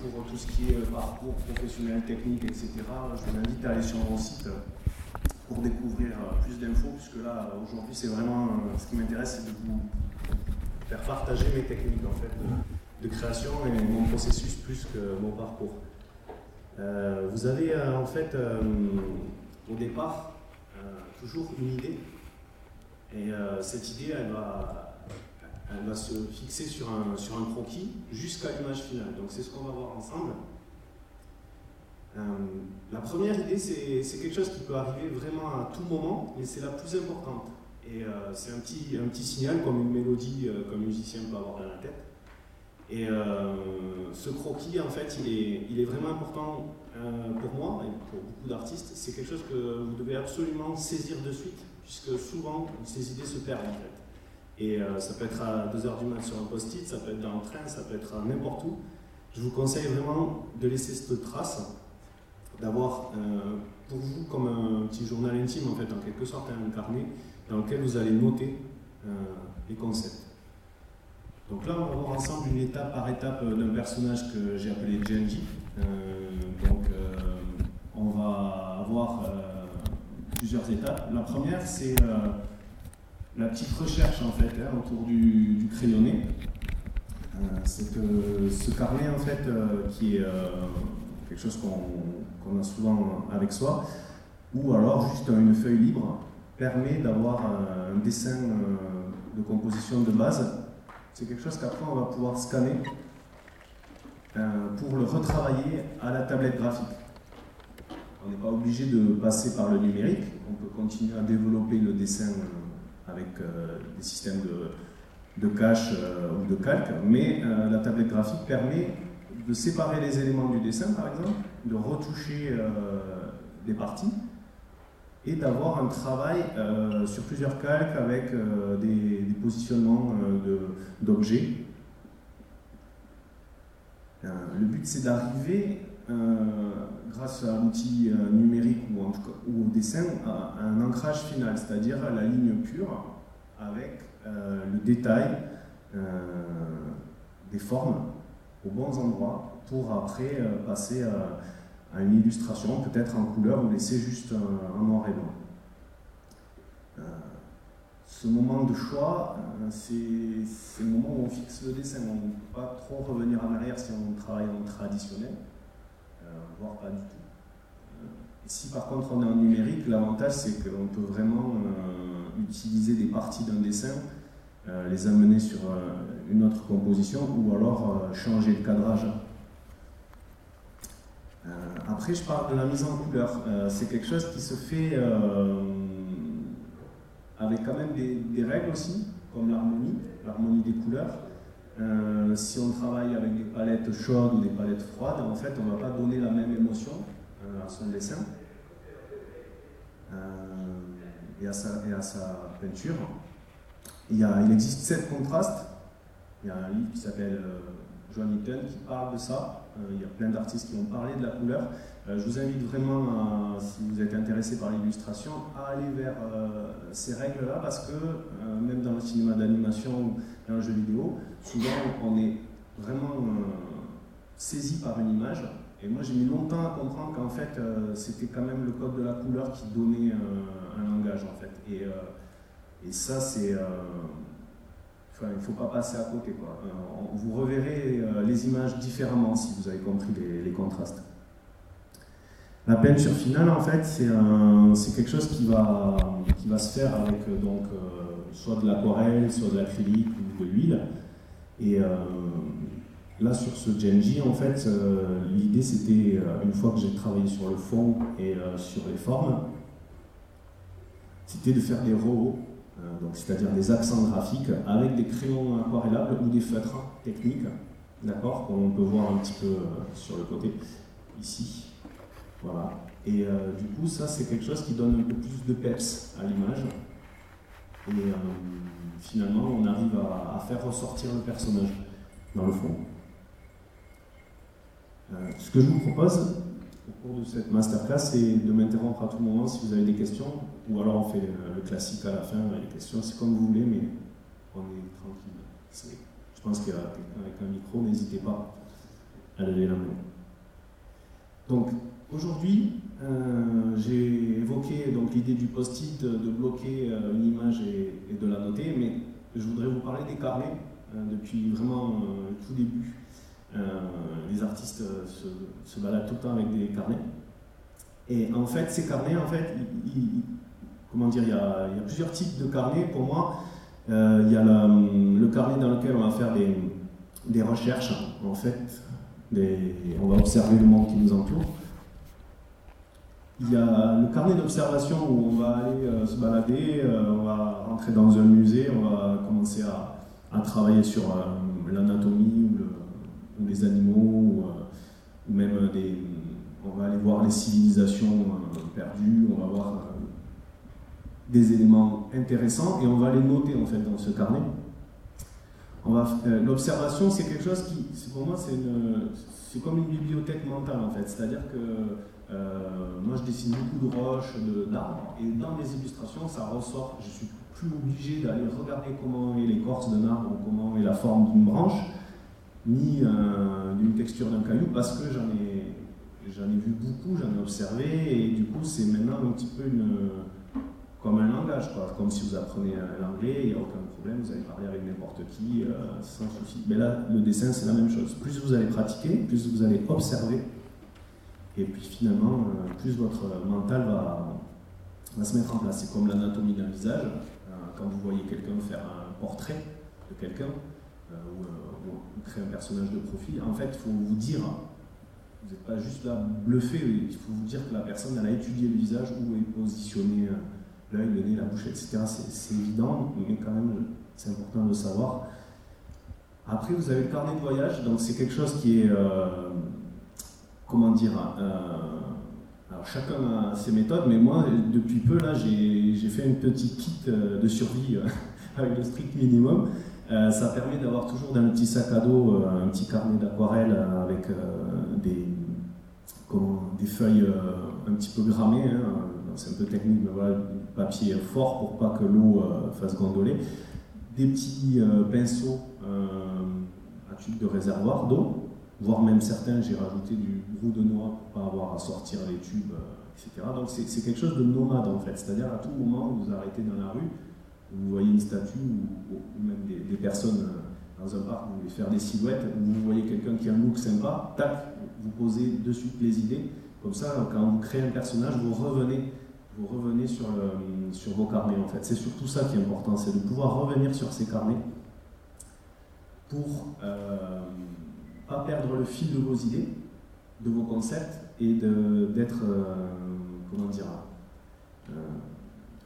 pour tout ce qui est parcours professionnel, technique, etc., je vous invite à aller sur mon site pour découvrir plus d'infos, puisque là, aujourd'hui, c'est vraiment ce qui m'intéresse, c'est de vous faire partager mes techniques en fait, de, création et mon processus plus que mon parcours. vous avez en fait, au départ, toujours une idée, et cette idée, elle va elle va se fixer sur un, sur un croquis jusqu'à l'image finale. Donc c'est ce qu'on va voir ensemble. Euh, la première idée, c'est quelque chose qui peut arriver vraiment à tout moment, mais c'est la plus importante. Et euh, c'est un petit, un petit signal, comme une mélodie euh, qu'un musicien peut avoir dans la tête. Et ce croquis, en fait, il est, il est vraiment important pour moi et pour beaucoup d'artistes. C'est quelque chose que vous devez absolument saisir de suite, puisque souvent, ces idées se perdent, en fait. Et euh, ça peut être à 2h du mat sur un post-it, ça peut être dans le train, ça peut être n'importe où. Je vous conseille vraiment de laisser cette trace, d'avoir euh, pour vous comme un petit journal intime, en fait, en quelque sorte, un carnet dans lequel vous allez noter euh, les concepts. Donc là, on va voir ensemble une étape par étape d'un personnage que j'ai appelé Genji. donc, on va avoir plusieurs étapes. La première, c'est la petite recherche en fait hein, autour du, crayonné. Euh, c'est que ce carnet en fait euh, qui est euh, quelque chose qu'on a souvent avec soi, ou alors juste une feuille libre, permet d'avoir un, dessin de composition de base. C'est quelque chose qu'après on va pouvoir scanner pour le retravailler à la tablette graphique. On n'est pas obligé de passer par le numérique, on peut continuer à développer le dessin avec euh, des systèmes de, de cache euh, ou de calque, mais euh, la tablette graphique permet de séparer les éléments du dessin, par exemple, de retoucher des parties et d'avoir un travail sur plusieurs calques avec des, positionnements d'objets. le but, c'est d'arriver, grâce à l'outil numérique ou, en au dessin, à un ancrage final, c'est-à-dire la ligne pure avec euh, le détail euh, des formes aux bons endroits pour après euh, passer à, une illustration, peut-être en couleur ou laisser juste un, noir et blanc ce moment de choix, c'est le moment où on fixe le dessin. On ne peut pas trop revenir en arrière si on travaille en traditionnel, voire pas du tout. si par contre on est en numérique, l'avantage c'est qu'on peut vraiment utiliser des parties d'un dessin, euh, les amener sur euh, une autre composition ou alors euh, changer le cadrage. après, je parle de la mise en couleur. c'est quelque chose qui se fait avec quand même des, règles aussi, comme l'harmonie, l'harmonie des couleurs. Si on travaille avec des palettes chaudes ou des palettes froides, en fait, on ne va pas donner la même émotion à son dessin et à sa, et à sa peinture. Il, il existe sept contrastes. Il y a un livre qui s'appelle euh, Qui parle de ça. Euh, il y a plein d'artistes qui ont parlé de la couleur. Euh, je vous invite vraiment, si vous êtes intéressé par l'illustration, à aller vers ces règles-là parce que même dans le cinéma d'animation ou dans le jeu vidéo, souvent on est vraiment saisi par une image. Et moi j'ai mis longtemps à comprendre qu'en fait c'était quand même le code de la couleur qui donnait un langage en fait. Euh, et ça, c'est. Euh, il ne faut pas passer à côté. Quoi. Euh, vous reverrez les images différemment si vous avez compris les, contrastes. La peinture finale, en fait, c'est quelque chose qui va, qui va se faire avec donc, soit de l'aquarelle, soit de l'acrylique ou de l'huile. Et là, sur ce Genji, en fait, l'idée c'était, une fois que j'ai travaillé sur le fond et sur les formes, c'était de faire des euh, c'est-à-dire des accents graphiques avec des crayons aquarellables ou des feutres techniques, d'accord, comme on peut voir un petit peu euh, sur le côté ici. Voilà. Et euh, du coup, ça, c'est quelque chose qui donne un peu plus de peps à l'image. Et finalement, on arrive à, faire ressortir le personnage dans le fond. ce que je vous propose, au cours de cette masterclass, c'est de m'interrompre à tout moment si vous avez des questions, ou alors on fait le, classique à la fin, les questions, c'est comme vous voulez, mais on est tranquille. Je pense qu'il y a quelqu'un avec un micro, n'hésitez pas. à lever la main. Donc aujourd'hui, euh, j'ai évoqué donc l'idée du post-it, de bloquer euh, une image et, de la noter, mais je voudrais vous parler des carnets euh, depuis vraiment le tout début. Les artistes se, baladent tout le temps avec des carnets. Et en fait, ces carnets, en fait, comment dire, il y, a, plusieurs types de carnets pour moi. il y a le, carnet dans lequel on va faire des, recherches, en fait, on va observer le monde qui nous entoure. Il y a le carnet d'observation où on va aller euh, se balader, euh, on va rentrer dans un musée, on va commencer à, travailler sur euh, l'anatomie les animaux, ou, même des, on va aller voir les civilisations perdues, on va voir des éléments intéressants et on va les noter en fait dans ce carnet. L'observation, c'est quelque chose qui, pour moi, c'est comme une bibliothèque mentale en fait. C'est-à-dire que euh, moi, je dessine beaucoup de roches, d'arbres, et dans les illustrations, ça ressort. Je suis plus obligé d'aller regarder comment est l'écorce d'un arbre, ou comment est la forme d'une branche, ni euh, d'une texture d'un caillou, parce que j'en ai, j'en ai vu beaucoup, j'en ai observé, et du coup, c'est maintenant un petit peu une, comme un langage, quoi. comme si vous apprenez l'anglais, il n'y a aucun problème, vous allez parler avec n'importe qui, euh, sans souci. Mais là, le dessin, c'est la même chose. Plus vous allez pratiquer, plus vous allez observer, et puis finalement, euh, plus votre mental va, se mettre en place. C'est comme l'anatomie d'un visage. Euh, quand vous voyez quelqu'un faire un portrait de quelqu'un, euh, ou, créer un personnage de profil, en fait, il faut vous dire, vous n'êtes pas juste là bluffé, il faut vous dire que la personne, elle a étudié le visage, où est positionné l'œil, le nez, la bouche, etc. C'est évident, mais quand même, c'est important de savoir. Après, vous avez le carnet de voyage, donc c'est quelque chose qui est comment dire, euh, alors chacun a ses méthodes, mais moi, depuis peu, là, j'ai fait une petite kit euh, de survie euh, avec le strict minimum. Ça permet d'avoir toujours dans le petit sac à dos un petit carnet d'aquarelle avec des, feuilles un petit peu grammées. Hein. c'est un peu technique, mais voilà, papier fort pour pas que l'eau fasse gondoler. Des petits pinceaux à tube de réservoir d'eau voire même certains, j'ai rajouté du brou de noix pour pas avoir à sortir les tubes, euh, etc. Donc c'est quelque chose de nomade en fait, c'est-à-dire à tout moment vous vous arrêtez dans la rue, vous voyez une statue ou, même des, personnes euh, dans un parc, vous voulez faire des silhouettes, vous voyez quelqu'un qui a un look sympa, tac, vous posez de suite les idées. Comme ça, quand vous créez un personnage, vous revenez, vous revenez sur, sur vos carnets en fait. C'est surtout ça qui est important, c'est de pouvoir revenir sur ces carnets pour euh, pas perdre le fil de vos idées, de vos concepts et d'être, euh, comment dire, euh,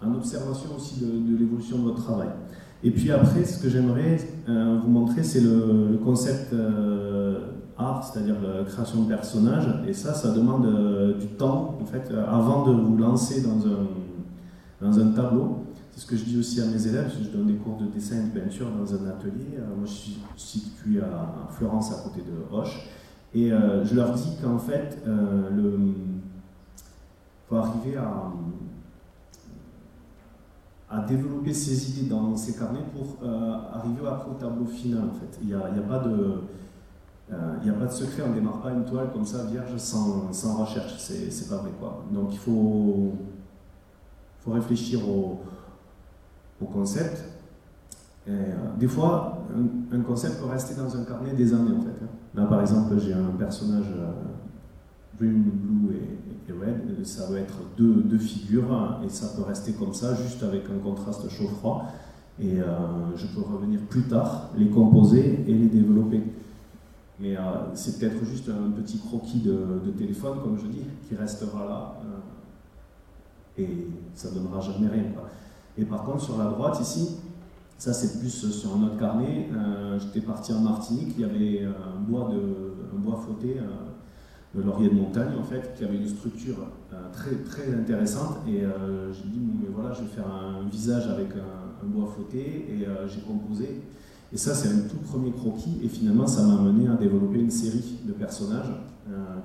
en observation aussi de, l'évolution de votre travail. Et puis après, ce que j'aimerais euh, vous montrer, c'est le, concept art, c'est-à-dire la création de personnages. Et ça, ça demande du temps, en fait, avant de vous lancer dans un, dans un tableau. C'est ce que je dis aussi à mes élèves, je donne des cours de dessin et de peinture dans un atelier. Euh, moi, je suis situé à Florence, à côté de Roche. Et euh, je leur dis qu'en fait, euh, le, faut arriver à, à développer ses idées dans ses carnets pour arriver après au tableau final. En fait, il n'y a, a, pas de il a pas de secret, on ne démarre pas une toile comme ça vierge sans, sans recherche, c'est pas vrai quoi. Donc il faut, faut réfléchir au, concept. Euh, des fois, un, concept peut rester dans un carnet des années en fait. Hein. Là par exemple, j'ai un personnage euh, green, blue et, red, ça va être deux, deux, figures et ça peut rester comme ça, juste avec un contraste chaud-froid. Et euh, je peux revenir plus tard, les composer et les développer. Mais c'est peut-être juste un petit croquis de, téléphone, comme je dis, qui restera là et ça ne donnera jamais rien. Et par contre, sur la droite, ici, ça c'est plus sur un autre carnet, euh, j'étais parti en Martinique, il y avait un bois, de, bois flotté, euh, laurier de montagne en fait, qui avait une structure euh, très, très intéressante. Et j'ai dit, mais voilà, je vais faire un visage avec un, bois flotté, et j'ai composé. Et ça, c'est un tout premier croquis, et finalement, ça m'a amené à développer une série de personnages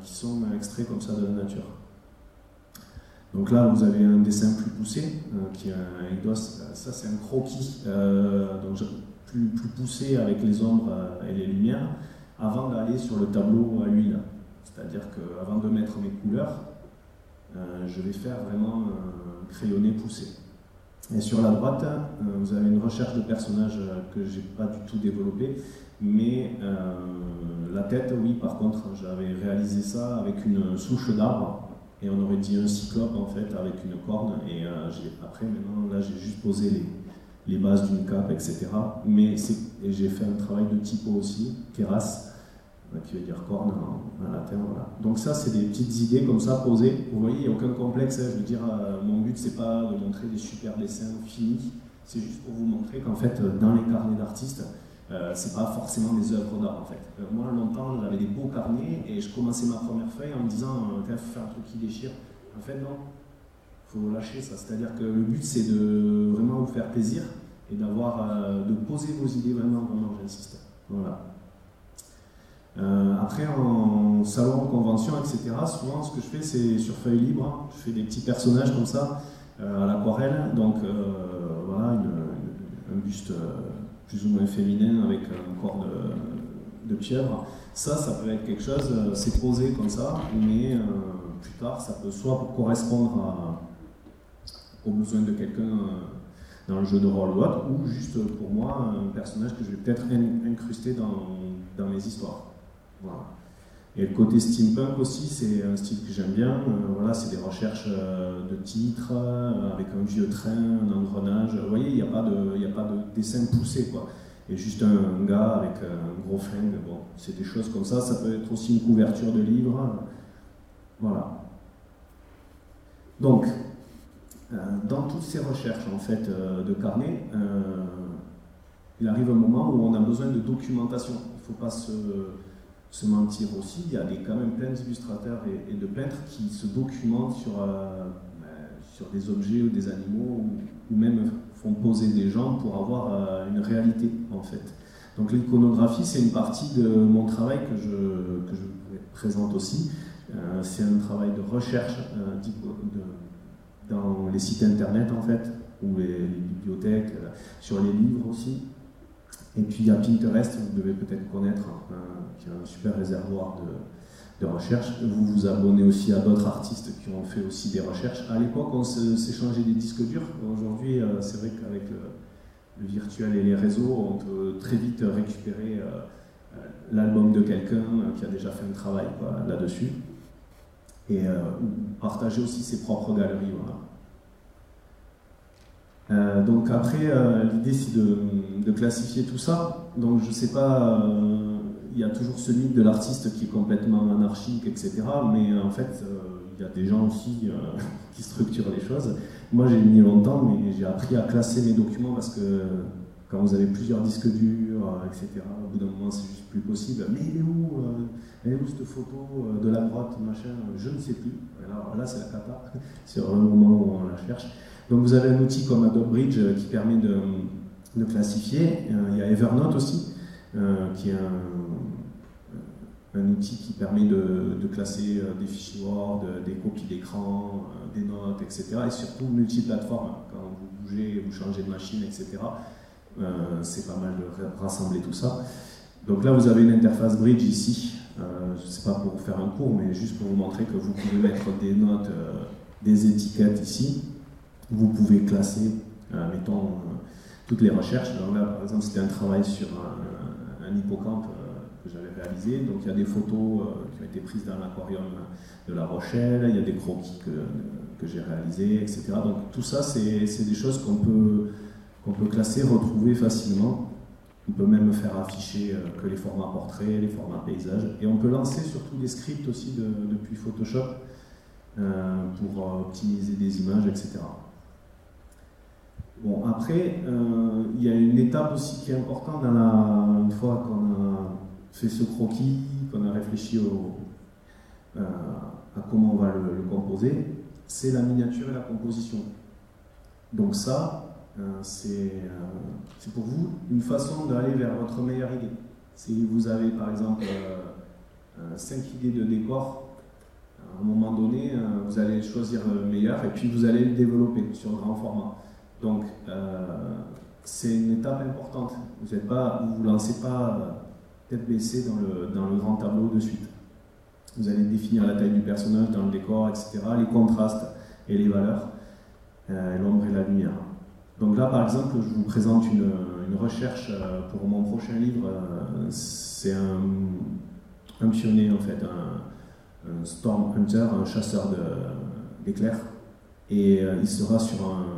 qui sont extraits comme ça de la nature. Donc là, vous avez un dessin plus poussé, euh, qui est un ça c'est un croquis, euh, donc plus, plus, poussé avec les ombres euh, et les lumières. avant d'aller sur le tableau à l'huile. C'est-à-dire qu'avant de mettre mes couleurs, je vais faire vraiment un crayonné poussé. Et sur la droite, vous avez une recherche de personnages que je n'ai pas du tout développé, mais la tête, oui, par contre, j'avais réalisé ça avec une souche d'arbre et on aurait dit un cyclope en fait avec une corne et euh, après maintenant là j'ai juste posé les, les bases d'une cape etc mais j'ai fait un travail de typo aussi euh, qui veut dire corne latin voilà donc ça c'est des petites idées comme ça posées vous voyez il n'y a aucun complexe hein. je veux dire euh, mon but c'est pas de montrer des super dessins finis c'est juste pour vous montrer qu'en fait dans les carnets d'artistes euh, c'est pas forcément des œuvres d'art en fait. Euh, moi longtemps j'avais des beaux carnets et je commençais ma première feuille en me disant euh, faut faire un truc qui déchire. En fait non, faut lâcher ça. C'est-à-dire que le but c'est de vraiment vous faire plaisir et d'avoir de poser vos idées vraiment vraiment j'insiste. Voilà. Après en salon, en convention, etc. Souvent ce que je fais c'est sur feuille libre, je fais des petits personnages comme ça à l'aquarelle. Donc voilà un buste plus ou moins féminin avec un corps de, de pieuvre. Ça, ça peut être quelque chose, euh, c'est posé comme ça, mais euh, plus tard, ça peut soit correspondre aux besoins de quelqu'un euh, dans le jeu de rôle ou autre, ou juste pour moi, un personnage que je vais peut-être incruster dans, dans, mes histoires. Et le côté steampunk aussi, c'est un style que j'aime bien. voilà, c'est des recherches de titres avec un vieux train, un engrenage. Vous voyez, il n'y a, a pas de dessin poussé. Quoi. Et juste un, gars avec un gros flingue. Bon, c'est des choses comme ça. Ça peut être aussi une couverture de livre. Voilà. Donc, dans toutes ces recherches en fait de carnet, il arrive un moment où on a besoin de documentation. Il ne faut pas se se mentir aussi. Il y a des, quand même plein d'illustrateurs et, de peintres qui se documentent sur, euh, ben, sur des objets ou des animaux ou, même font poser des gens pour avoir euh, une réalité en fait. Donc l'iconographie, c'est une partie de mon travail que je, que je présente aussi. Euh, c'est un travail de recherche dans les sites internet en fait, ou les, les bibliothèques, sur les livres aussi. Et puis il y a Pinterest, vous devez peut-être connaître, hein, qui est un super réservoir de, recherche. Vous vous abonnez aussi à d'autres artistes qui ont fait aussi des recherches. À l'époque, on s'échangeait des disques durs. Aujourd'hui, euh, c'est vrai qu'avec le, virtuel et les réseaux, on peut très vite récupérer euh, l'album de quelqu'un qui a déjà fait un travail là-dessus. Et euh, partager aussi ses propres galeries. Voilà. Euh, donc après, euh, l'idée c'est de, classifier tout ça. Donc je sais pas, euh, il y a toujours ce mythe de l'artiste qui est complètement anarchique, etc. Mais en fait, il y a des gens aussi qui structurent les choses. Moi j'ai mis longtemps, mais j'ai appris à classer mes documents parce que quand vous avez plusieurs disques durs, etc., au bout d'un moment c'est juste plus possible. Mais il est où Elle est où cette photo de la droite, machin? Je ne sais plus. Alors là c'est la cata, sur le moment où on la cherche. Donc vous avez un outil comme Adobe Bridge euh, qui permet de, classifier. Euh, il y a Evernote aussi, euh, qui est un, outil qui permet de, classer des fichiers Word, des copies d'écran, des notes, etc. Et surtout multiplateforme. Quand vous bougez, vous changez de machine, etc. c'est pas mal de rassembler tout ça. Donc là, vous avez une interface Bridge ici. Ce n'est pas pour faire un cours, mais juste pour vous montrer que vous pouvez mettre des notes, des étiquettes ici vous pouvez classer, euh, mettons, euh, toutes les recherches. Là, par exemple, c'était un travail sur un, hippocampe euh, que j'avais réalisé. Donc il y a des photos qui ont été prises dans l'aquarium de La Rochelle, il y a des croquis que, que j'ai réalisés, etc. Donc tout ça, c'est des choses qu'on peut, qu'on peut classer, retrouver facilement. On peut même faire afficher que les formats portraits, les formats paysages. Et on peut lancer surtout des scripts aussi depuis Photoshop pour optimiser des images, etc. Bon, après, euh, il y a une étape aussi qui est importante une fois qu'on a fait ce croquis, qu'on a réfléchi euh, à comment on va le, composer, c'est la miniature et la composition. Donc ça, euh, c'est pour vous une façon d'aller vers votre meilleure idée. Si vous avez par exemple 5 idées de décor, à un moment donné, vous allez choisir le meilleur et puis vous allez le développer sur grand format. Donc, euh, c'est une étape importante. Vous ne vous, vous lancez pas tête baissée dans le, dans le grand tableau de suite. Vous allez définir la taille du personnage dans le décor, etc., les contrastes et les valeurs, euh, l'ombre et la lumière. Donc là, par exemple, je vous présente une, une recherche euh, pour mon prochain livre. Euh, c'est un, un, pionnier, en fait, un, un storm hunter, un chasseur d'éclairs. Et euh, il sera sur un,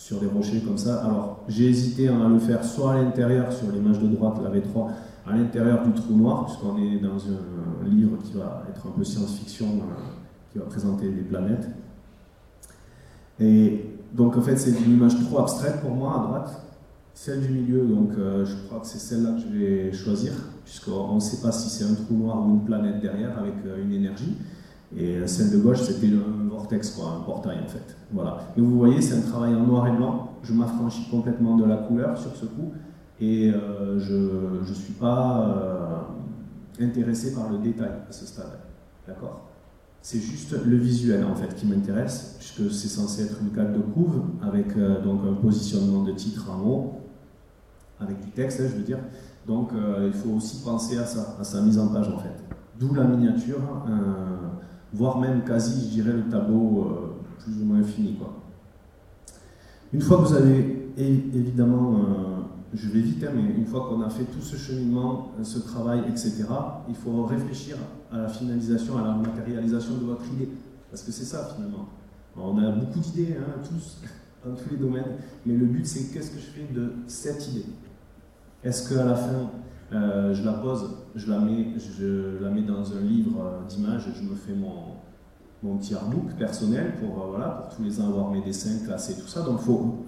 sur des rochers comme ça. Alors, j'ai hésité à le faire soit à l'intérieur, sur l'image de droite, la V3, à l'intérieur du trou noir, puisqu'on est dans un livre qui va être un peu science-fiction, qui va présenter des planètes. Et donc en fait c'est une image trop abstraite pour moi à droite. Celle du milieu, donc euh, je crois que c'est celle-là que je vais choisir, puisqu'on ne sait pas si c'est un trou noir ou une planète derrière avec euh, une énergie. Et euh, celle de gauche, c'était un vortex, quoi, un portail en fait. Voilà. Et vous voyez, c'est un travail en noir et blanc. Je m'affranchis complètement de la couleur sur ce coup, et euh, je ne suis pas euh, intéressé par le détail à ce stade. D'accord? C'est juste le visuel en fait qui m'intéresse, puisque c'est censé être une carte de couve avec euh, donc un positionnement de titre en haut, avec du texte, hein, je veux dire. Donc euh, il faut aussi penser à ça, à sa mise en page en fait. D'où la miniature, euh, voire même quasi, je dirais, le tableau euh, plus ou moins fini. Quoi. Une fois que vous avez évidemment euh, je vais vite, hein, mais une fois qu'on a fait tout ce cheminement, ce travail, etc., il faut réfléchir à la finalisation, à la matérialisation de votre idée. Parce que c'est ça finalement. on a beaucoup d'idées, hein, tous, dans tous les domaines, mais le but c'est qu'est-ce que je fais de cette idée? Est-ce qu'à la fin, euh, je la pose, je la mets, je la mets dans un livre euh, d'images, je me fais mon, mon petit artbook personnel pour, euh, voilà, pour tous les ans avoir mes dessins classés, tout ça. Donc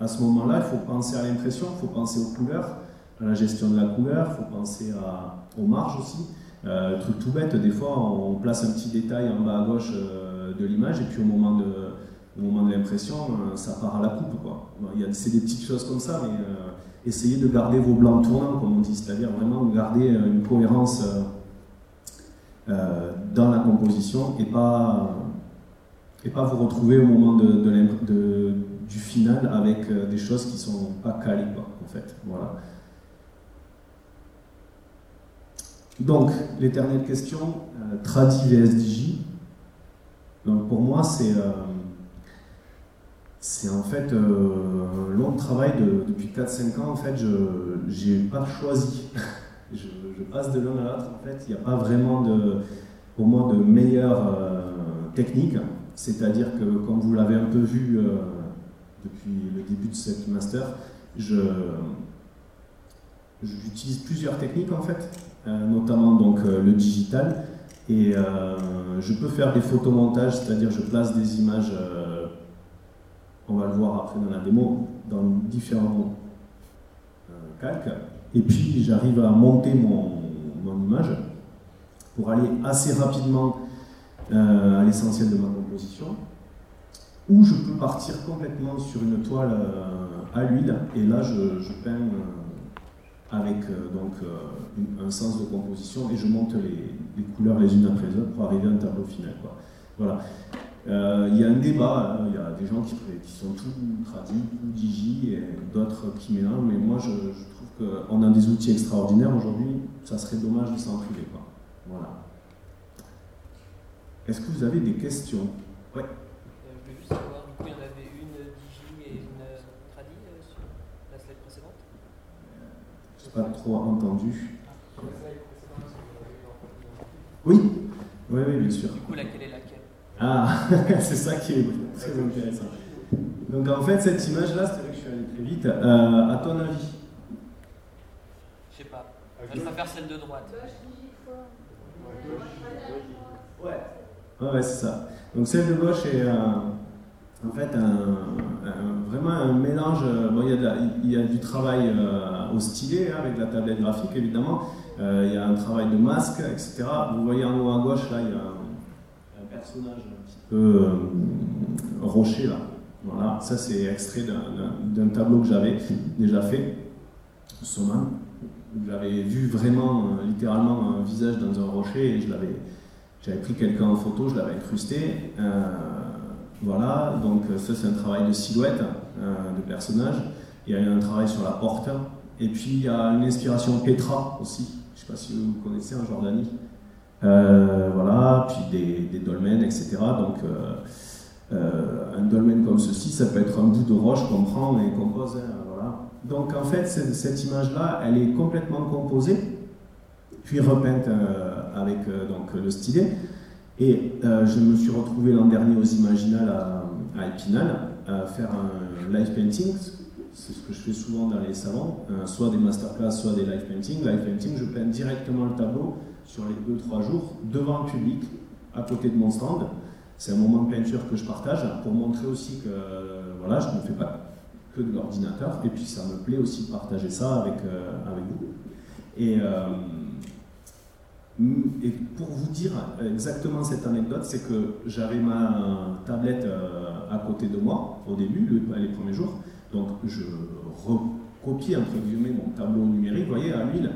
à ce moment-là, il faut penser à l'impression, il faut penser aux couleurs, à la gestion de la couleur, il faut penser aux marges aussi. Euh, truc tout bête, des fois on place un petit détail en bas à gauche de l'image et puis au moment de, de l'impression, ça part à la coupe. Quoi. C'est des petites choses comme ça, mais essayez de garder vos blancs tournants, comme on dit, c'est-à-dire vraiment garder une cohérence dans la composition et pas et pas vous retrouver au moment du final avec euh, des choses qui sont pas calées, en fait. Voilà. Donc, l'éternelle question, euh, tradi vs Donc, pour moi, c'est euh, c'est en fait euh, long travail de, depuis 4-5 ans. En fait, je n'ai pas choisi. je, je, passe de l'un à l'autre. En fait, il n'y a pas vraiment de, pour moi de meilleure euh, technique. C'est-à-dire que, comme vous l'avez un peu vu euh, depuis le début de cette master, j'utilise plusieurs techniques en fait, euh, notamment donc le digital. Et je peux faire des photomontages, c'est-à-dire je place des images, on va le voir après dans la démo, dans différents euh, calques. Et puis j'arrive à monter mon, image pour aller assez rapidement à l'essentiel de ma composition, ou je peux partir complètement sur une toile euh, à l'huile, et là je, peins euh, avec euh, donc, un sens de composition, et je monte les, couleurs les unes après les autres pour arriver à un tableau final. Voilà. Il y a un débat, il hein, y a des gens qui, qui sont tout tradis, tout digi, et d'autres qui mélangent, mais moi je, je trouve qu'on a des outils extraordinaires aujourd'hui, ça serait dommage de s'en priver. Quoi. Voilà. Est-ce que vous avez des questions? Ouais. Euh, je voulais juste savoir, du coup, il y en avait une Digi et une Tradi euh, sur la slide précédente? Je n'ai pas trop entendu. Oui, oui, oui, bien sûr. Du coup, laquelle est Ah, c'est ça qui est très intéressant. Donc en fait, cette image-là, c'est vrai que je suis allé très vite. Euh, à ton avis? Je sais pas. Je préfère celle de droite. Ouais. Ouais, ouais c'est ça. Donc celle de gauche est euh, en fait un, un, vraiment un mélange. Bon, il, y a de la, il y a du travail euh, au stylet hein, avec la tablette graphique évidemment. Euh, il y a un travail de masque, etc. Vous voyez en haut à gauche là, il y a personnage un petit peu euh, rocher là. Voilà, ça c'est extrait d'un tableau que j'avais déjà fait, Soman. J'avais vu vraiment, euh, littéralement, un visage dans un rocher et je l'avais j'avais pris quelqu'un en photo, je l'avais incrusté. Euh, voilà, donc ça c'est un travail de silhouette, euh, de personnage. Il y a eu un travail sur la porte, Et puis il y a une inspiration Petra aussi, je ne sais pas si vous connaissez en Jordanie. Voilà, puis des, dolmens, etc. Donc un dolmen comme ceci, ça peut être un bout de roche qu'on prend et qu'on pose. Hein, voilà. Donc en fait, cette, image-là, elle est complètement composée, puis repeinte avec donc, le stylet. Et je me suis retrouvé l'an dernier aux Imaginales à, à à faire un live painting. C'est ce que je fais souvent dans les salons, euh, soit des masterclass, soit des live painting. Live painting, je peins directement le tableau sur les 2-3 jours devant le public, à côté de mon stand. C'est un moment de peinture que je partage pour montrer aussi que voilà, je ne fais pas que de l'ordinateur. Et puis ça me plaît aussi de partager ça avec, euh, avec vous. Et, euh, et pour vous dire exactement cette anecdote, c'est que j'avais ma tablette à côté de moi au début, les premiers jours. Donc je recopie entre guillemets mon tableau numérique, vous voyez, à l'huile.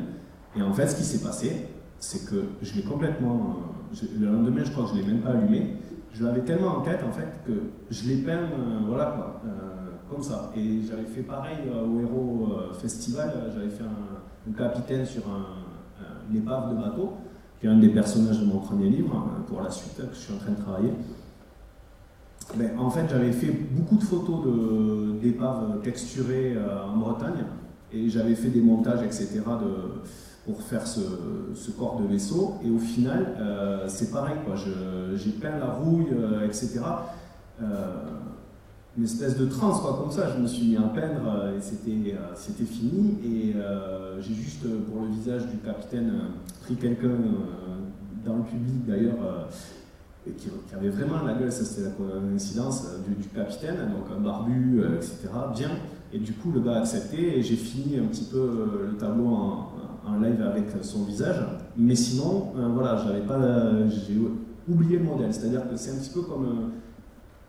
Et en fait, ce qui s'est passé, c'est que je l'ai complètement. le lendemain, je crois que je ne l'ai même pas allumé. Je l'avais tellement en tête en fait que je l'ai peint, euh, voilà quoi, euh, comme ça. Et j'avais fait pareil euh, au Héros Festival, j'avais fait un, capitaine sur un, une épave de bateau, qui est un des personnages de mon premier livre, hein, pour la suite, que je suis en train de travailler. Ben, en fait, j'avais fait beaucoup de photos d'épaves texturées euh, en Bretagne et j'avais fait des montages, etc., pour faire ce, corps de vaisseau. Et au final, euh, c'est pareil, j'ai peint la rouille, euh, etc. une espèce de transe, quoi, comme ça. Je me suis mis à peindre et c'était fini. Et j'ai juste, pour le visage du capitaine, pris quelqu'un dans le public d'ailleurs qui, avait vraiment la gueule, ça c'était la coïncidence euh, du, capitaine, donc un barbu, euh, etc. Bien. Et du coup, le gars a accepté et j'ai fini un petit peu euh, le tableau en, live avec son visage. Mais sinon, voilà, j'avais pas, j'ai oublié le modèle. C'est-à-dire que c'est un petit peu comme,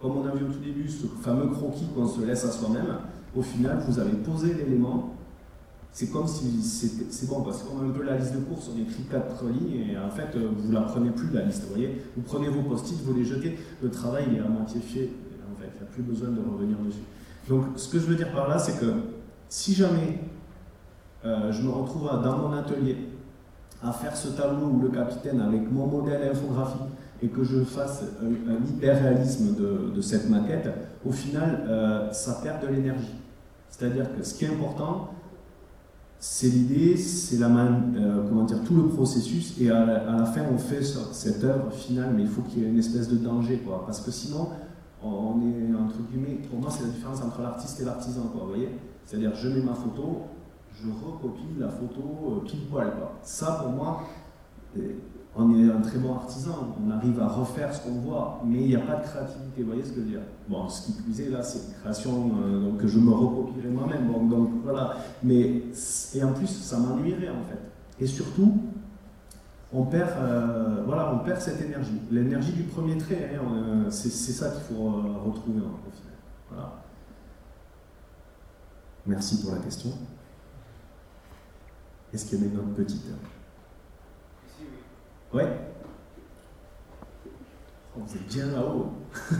comme on a vu au tout début, ce fameux croquis qu'on se laisse à soi-même. Au final, vous avez posé l'élément c'est comme si c'est bon, parce qu'on a un peu la liste de courses, on écrit quatre lignes et en fait euh, vous la prenez plus la liste, vous voyez. Vous prenez vos post-it, vous les jetez, le travail est à moitié fait, en fait, il n'y a plus besoin de revenir dessus. Donc ce que je veux dire par là, c'est que si jamais euh, je me retrouve dans mon atelier à faire ce tableau ou le capitaine avec mon modèle infographique et que je fasse un, hyper-réalisme de, cette maquette, au final, euh, ça perd de l'énergie. C'est-à-dire que ce qui est important, c'est l'idée, c'est la euh, comment dire, tout le processus, et à la, fin on fait cette œuvre finale, mais il faut qu'il y ait une espèce de danger, quoi, parce que sinon on est entre guillemets, pour moi c'est la différence entre l'artiste et l'artisan, quoi, vous voyez, c'est-à-dire je mets ma photo, je recopie la photo euh, pile poil. Ça pour moi, on est un très bon artisan, on arrive à refaire ce qu'on voit, mais il n'y a pas de créativité, vous voyez ce que je veux dire? Bon, ce qui plus là, c'est une création euh, que je me recopierai moi-même, donc, voilà. Mais, et en plus, ça m'ennuierait en fait. Et surtout, on perd, euh, voilà, on perd cette énergie. L'énergie du premier trait, hein, c'est ça qu'il faut retrouver au final. Voilà. Merci pour la question. Est-ce qu'il y a une autre petite Ouais. Oh, vous êtes bien là-haut.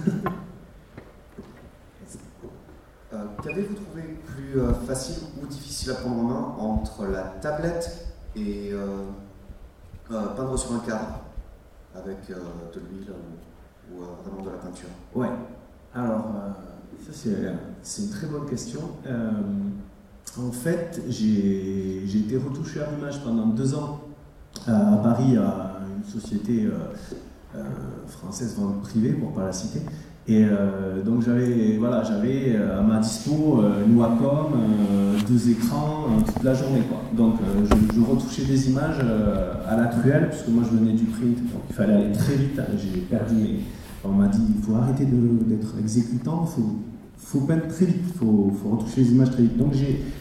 euh, Qu'avez-vous trouvé plus euh, facile ou difficile à prendre en main entre la tablette et euh, peindre sur un cadre avec de l'huile ou vraiment de la peinture? Ouais. Alors, ça c'est une très bonne question. En fait, j'ai été retouché à l'image pendant deux ans à Paris à société euh, euh, française privée, pour ne pas la citer. Et euh, donc j'avais voilà, à ma dispo une Wacom, deux écrans toute la journée. Quoi. Donc je, retouchais des images à la truelle, puisque moi je venais du print, donc il fallait aller très vite. J'ai perdu mes. On m'a dit il faut arrêter d'être exécutant, il faut, faut peindre très vite, il faut, faut, retoucher les images très vite. Donc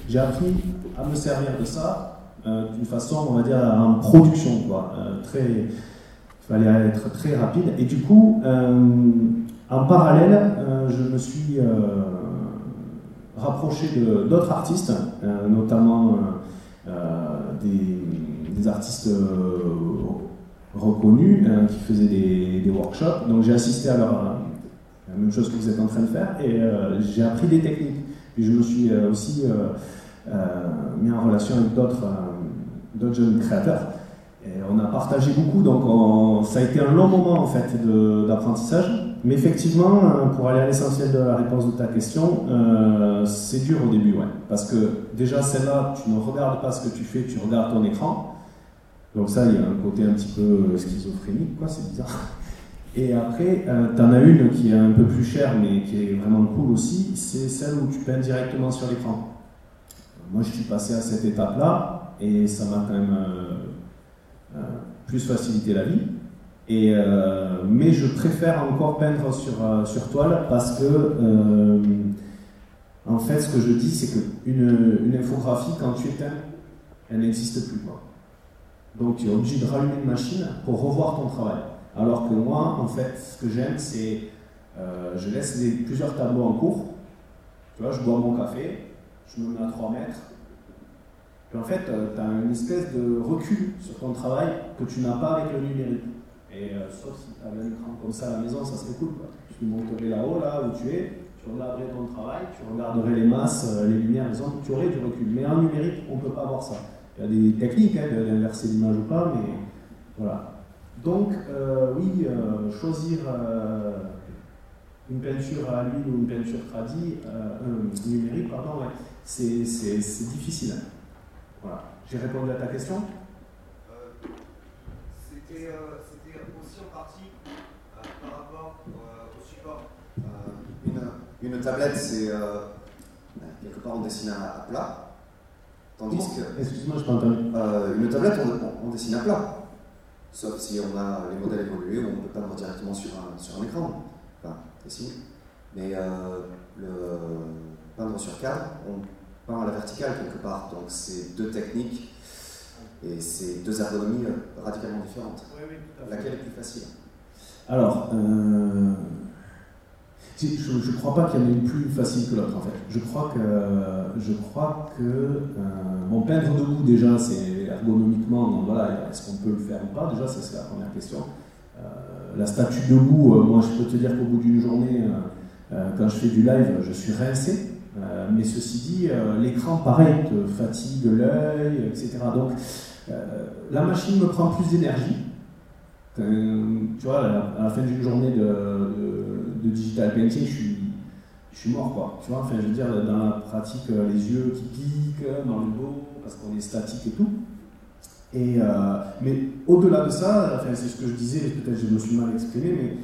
j'ai appris à me servir de ça euh, d'une façon, on va dire, en production, quoi. Euh, très, fallait être très rapide. Et du coup, euh, en parallèle, je me suis rapproché d'autres artistes, notamment des, artistes reconnus qui faisaient des, workshops. Donc j'ai assisté à leur, même chose que vous êtes en train de faire et j'ai appris des techniques. Et je me suis aussi mis en relation avec d'autres jeunes créateurs. Et on a partagé beaucoup, donc ça a été un long moment en fait d'apprentissage. Mais effectivement, pour aller à l'essentiel de la réponse de ta question, c'est dur au début, ouais. Parce que déjà, celle-là, tu ne regardes pas ce que tu fais, tu regardes ton écran. Donc ça, il y a un côté un petit peu schizophrénique, quoi, c'est bizarre. Et après, euh, tu en as une qui est un peu plus chère, mais qui est vraiment cool aussi, c'est celle où tu peins directement sur l'écran. Moi, je suis passé à cette étape-là, et ça m'a quand même euh, euh, plus facilité la vie. Et, mais je préfère encore peindre sur, sur toile parce que, en fait, ce que je dis, c'est qu'une une infographie, quand tu éteins, elle n'existe plus. Quoi. Donc tu es obligé de rallumer une machine pour revoir ton travail. Alors que moi, en fait, ce que j'aime, c'est euh, je laisse plusieurs tableaux en cours. Tu vois, je bois mon café, je me mets à 3 mètres. Puis en fait, euh, tu as une espèce de recul sur ton travail que tu n'as pas avec le numérique. Et euh, sauf si tu avais un écran comme ça à la maison, ça serait cool. Tu monterais là-haut, là où tu es, tu regarderais ton travail, tu regarderais les masses, les lumières, les ondes, tu aurais du recul. Mais en numérique, on ne peut pas voir ça. Il y a des techniques hein, d'inverser l'image ou pas, mais voilà. Donc, euh, oui, euh, choisir euh, une peinture à l'huile ou une peinture tradie, numérique, pardon, c'est difficile. Voilà. J'ai répondu à ta question? C'était aussi en partie par rapport au support. Une, une, tablette, c'est quelque part on dessine à plat. Tandis que. Excuse-moi, je pas entendu. Euh, une tablette, on, dessine à plat. Sauf si on a les modèles évolués où on peut peindre directement sur un, sur un écran. Enfin. Mais euh, le peindre sur cadre, on peint à la verticale quelque part. Donc c'est deux techniques et c'est deux ergonomies radicalement différentes. Oui, oui, Laquelle est plus facile? Alors, euh, je ne crois pas qu'il y en ait une plus facile que l'autre en fait. Je crois que, je crois que euh, bon, peindre debout déjà, c'est ergonomiquement, voilà, est-ce qu'on peut le faire ou pas? Déjà, c'est la première question. Euh, la statue debout, euh, moi je peux te dire qu'au bout d'une journée, euh, quand je fais du live, je suis rincé. mais ceci dit, l'écran pareil te fatigue l'œil, etc. Donc la machine me prend plus d'énergie. tu vois, à la fin d'une journée de digital painting, je suis, je suis mort, quoi. Tu vois, enfin, je veux dire, dans la pratique, euh, les yeux qui piquent dans le dos, parce qu'on est statique et tout. Et, euh, mais au-delà de ça, enfin, c'est ce que je disais, peut-être je me suis mal exprimé,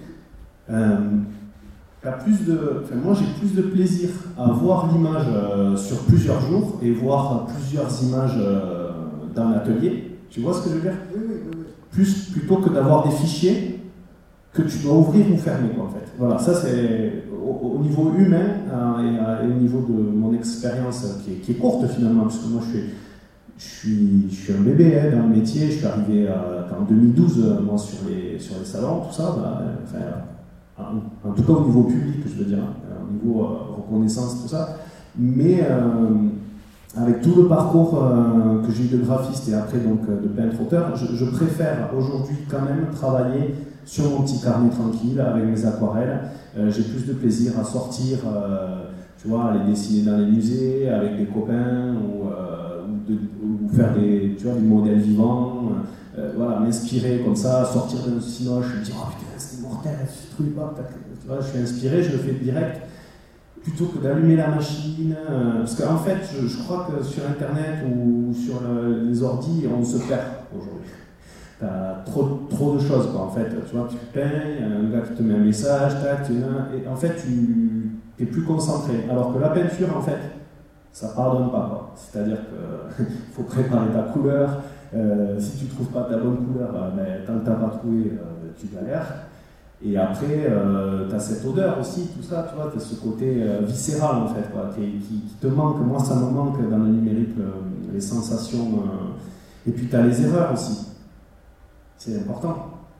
mais euh, plus de, enfin, moi j'ai plus de plaisir à voir l'image sur plusieurs jours et voir plusieurs images dans l'atelier. Tu vois ce que je veux dire? Plus plutôt que d'avoir des fichiers que tu dois ouvrir ou fermer, quoi, en fait. Voilà, ça c'est au, niveau humain euh, et, au niveau de mon expérience qui, qui est, courte finalement, parce que moi je suis, je suis, un bébé hein, dans le métier, je suis arrivé en 2012 euh, moi, sur, les, sur les salons, tout ça, bah, en, tout cas au niveau public, je veux dire, hein, au niveau euh, reconnaissance, tout ça, mais avec tout le parcours que j'ai eu de graphiste et après donc de peintre-auteur, je, préfère aujourd'hui quand même travailler sur mon petit carnet tranquille avec mes aquarelles. Euh, j'ai plus de plaisir à sortir, euh, tu vois, aller dessiner dans les musées avec des copains ou, euh, faire des, tu vois, des modèles vivants. voilà, m'inspirer comme ça, sortir d'un cinoche, me dire oh putain c'est mortel ce truc, tu vois, je suis inspiré, je le fais direct plutôt que d'allumer la machine. parce qu'en fait, je, crois que sur Internet ou sur les ordis, on se perd aujourd'hui trop, trop de choses, quoi, en fait. Tu vois, tu payes, un gars qui te met un message, tac, tu, et en fait, tu es plus concentré. Alors que la peinture, en fait, ça pardonne pas, C'est-à-dire qu'il faut préparer ta couleur. Euh, si tu trouves pas ta bonne couleur, euh, ben, tant que tu pas trouvé, euh, tu galères. Et après, tu as cette odeur aussi, tout ça, tu vois, tu as ce côté viscéral, en fait, qui, te manque. Moi, ça me manque dans le numérique, les sensations. et puis, tu as les erreurs aussi c'est important.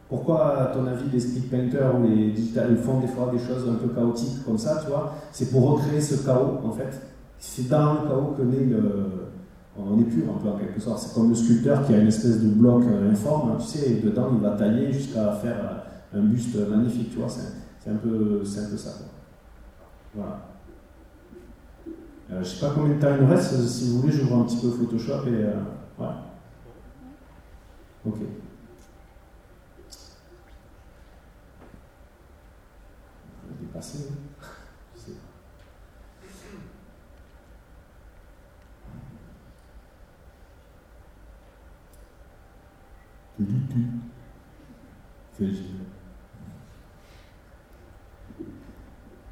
Pourquoi, à ton avis, les speed painters ou les digital font des fois des choses un peu chaotiques comme ça, tu vois? C'est pour recréer ce chaos, en fait. C'est dans le chaos que le. On est pur, un peu, en quelque sorte. C'est comme le sculpteur qui a une espèce de bloc euh, informe, tu sais, et dedans, il va tailler jusqu'à faire euh, un buste magnifique, tu vois. C'est un, peu, un peu ça, Voilà. Euh, je sais pas combien de temps il nous reste. Si vous voulez, j'ouvre un petit peu Photoshop et. Euh, ouais. Ok. On dépasser. hein. Je sais pas. Génie.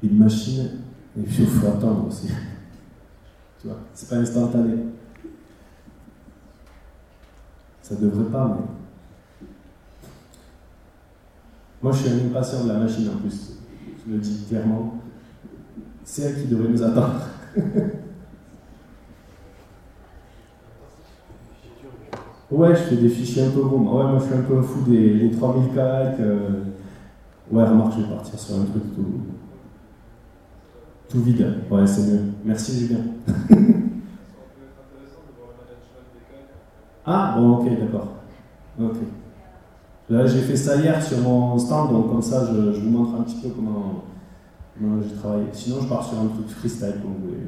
Une machine, il faut attendre aussi. Tu vois, c'est pas instantané. Ça devrait pas, mais. Moi, je suis un impatient de la machine en plus. Je le dis clairement. C'est elle qui devrait nous attendre. Ouais, je fais des fichiers un peu gros. Ouais, moi je suis un peu fou des, des 3000 calques. euh. Ouais, remarque, je vais partir sur un truc tout, tout vide. Ouais, c'est mieux. Merci Julien. ah, bon, ok, d'accord. Ok. Là, j'ai fait ça hier sur mon stand, donc comme ça, je, je vous montre un petit peu comment, comment j'ai travaillé. Sinon, je pars sur un truc freestyle, comme vous voulez.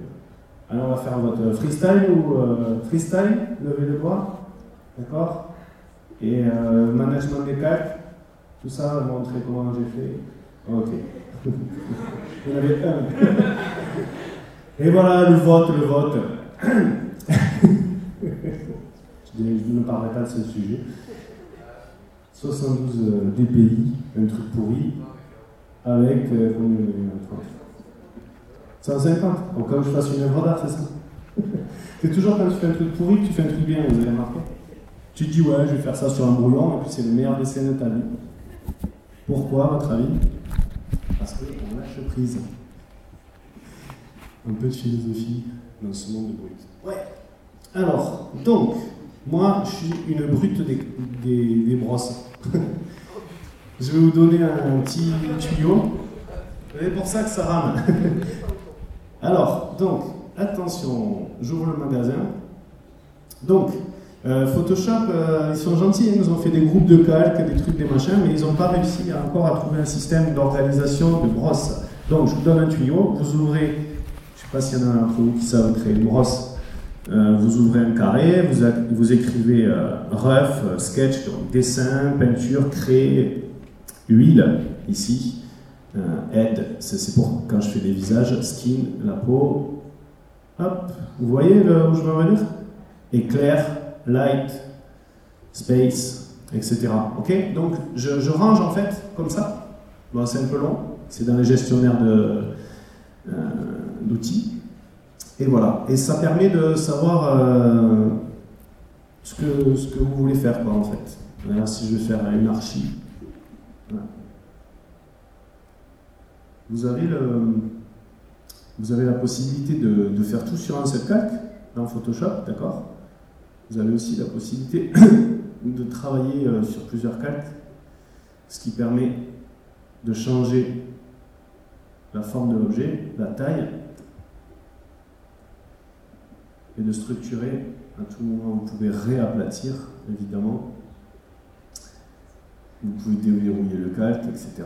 Alors, on va faire votre freestyle ou euh, freestyle? Levez le doigt. D'accord? Et euh, management des calques, tout ça, montrer comment j'ai fait? Ok. Il y en avait un. Et voilà le vote, le vote. je ne parlerai pas de ce sujet. 72 euh, DPI, un truc pourri, avec euh, combien il y en a 30 150. Donc comme je fasse une œuvre d'art, c'est ça? C'est toujours quand tu fais un truc pourri que tu fais un truc bien, vous avez remarqué? Tu te dis ouais, je vais faire ça sur un brouillon, et puis c'est le meilleur dessin de ta vie. Pourquoi, à votre avis? Parce qu'on lâche prise. Un peu de philosophie dans ce monde de brut. Ouais. Alors, donc, moi, je suis une brute des, des, des brosses. je vais vous donner un petit tuyau. C'est pour ça que ça rame. Alors, donc, attention, j'ouvre le magasin. Donc, euh, Photoshop, euh, ils sont gentils, ils nous ont fait des groupes de calques, des trucs, des machins, mais ils n'ont pas réussi encore à trouver un système d'organisation de brosse. Donc, je vous donne un tuyau, vous ouvrez, je ne sais pas s'il y en a d'entre vous qui savent créer une brosse, euh, vous ouvrez un carré, vous, a- vous écrivez rough, sketch, donc dessin, peinture, créer, huile, ici, head, c'est pour quand je fais des visages, skin, la peau, hop, vous voyez où je veux en venir? Éclair, light, space, etc. Ok? Donc je, range en fait comme ça. Bon, c'est un peu long, c'est dans les gestionnaires euh, d'outils. Et voilà. Et ça permet de savoir euh, ce, que, ce que vous voulez faire, quoi, en fait. D'ailleurs, si je vais faire une archi, vous avez le, vous avez la possibilité de, de faire tout sur un seul calque dans Photoshop, d'accord? Vous avez aussi la possibilité de travailler euh, sur plusieurs calques, ce qui permet de changer la forme de l'objet, la taille, et de structurer. À tout moment, vous pouvez réaplatir, évidemment. Vous pouvez déverrouiller le calque, etc.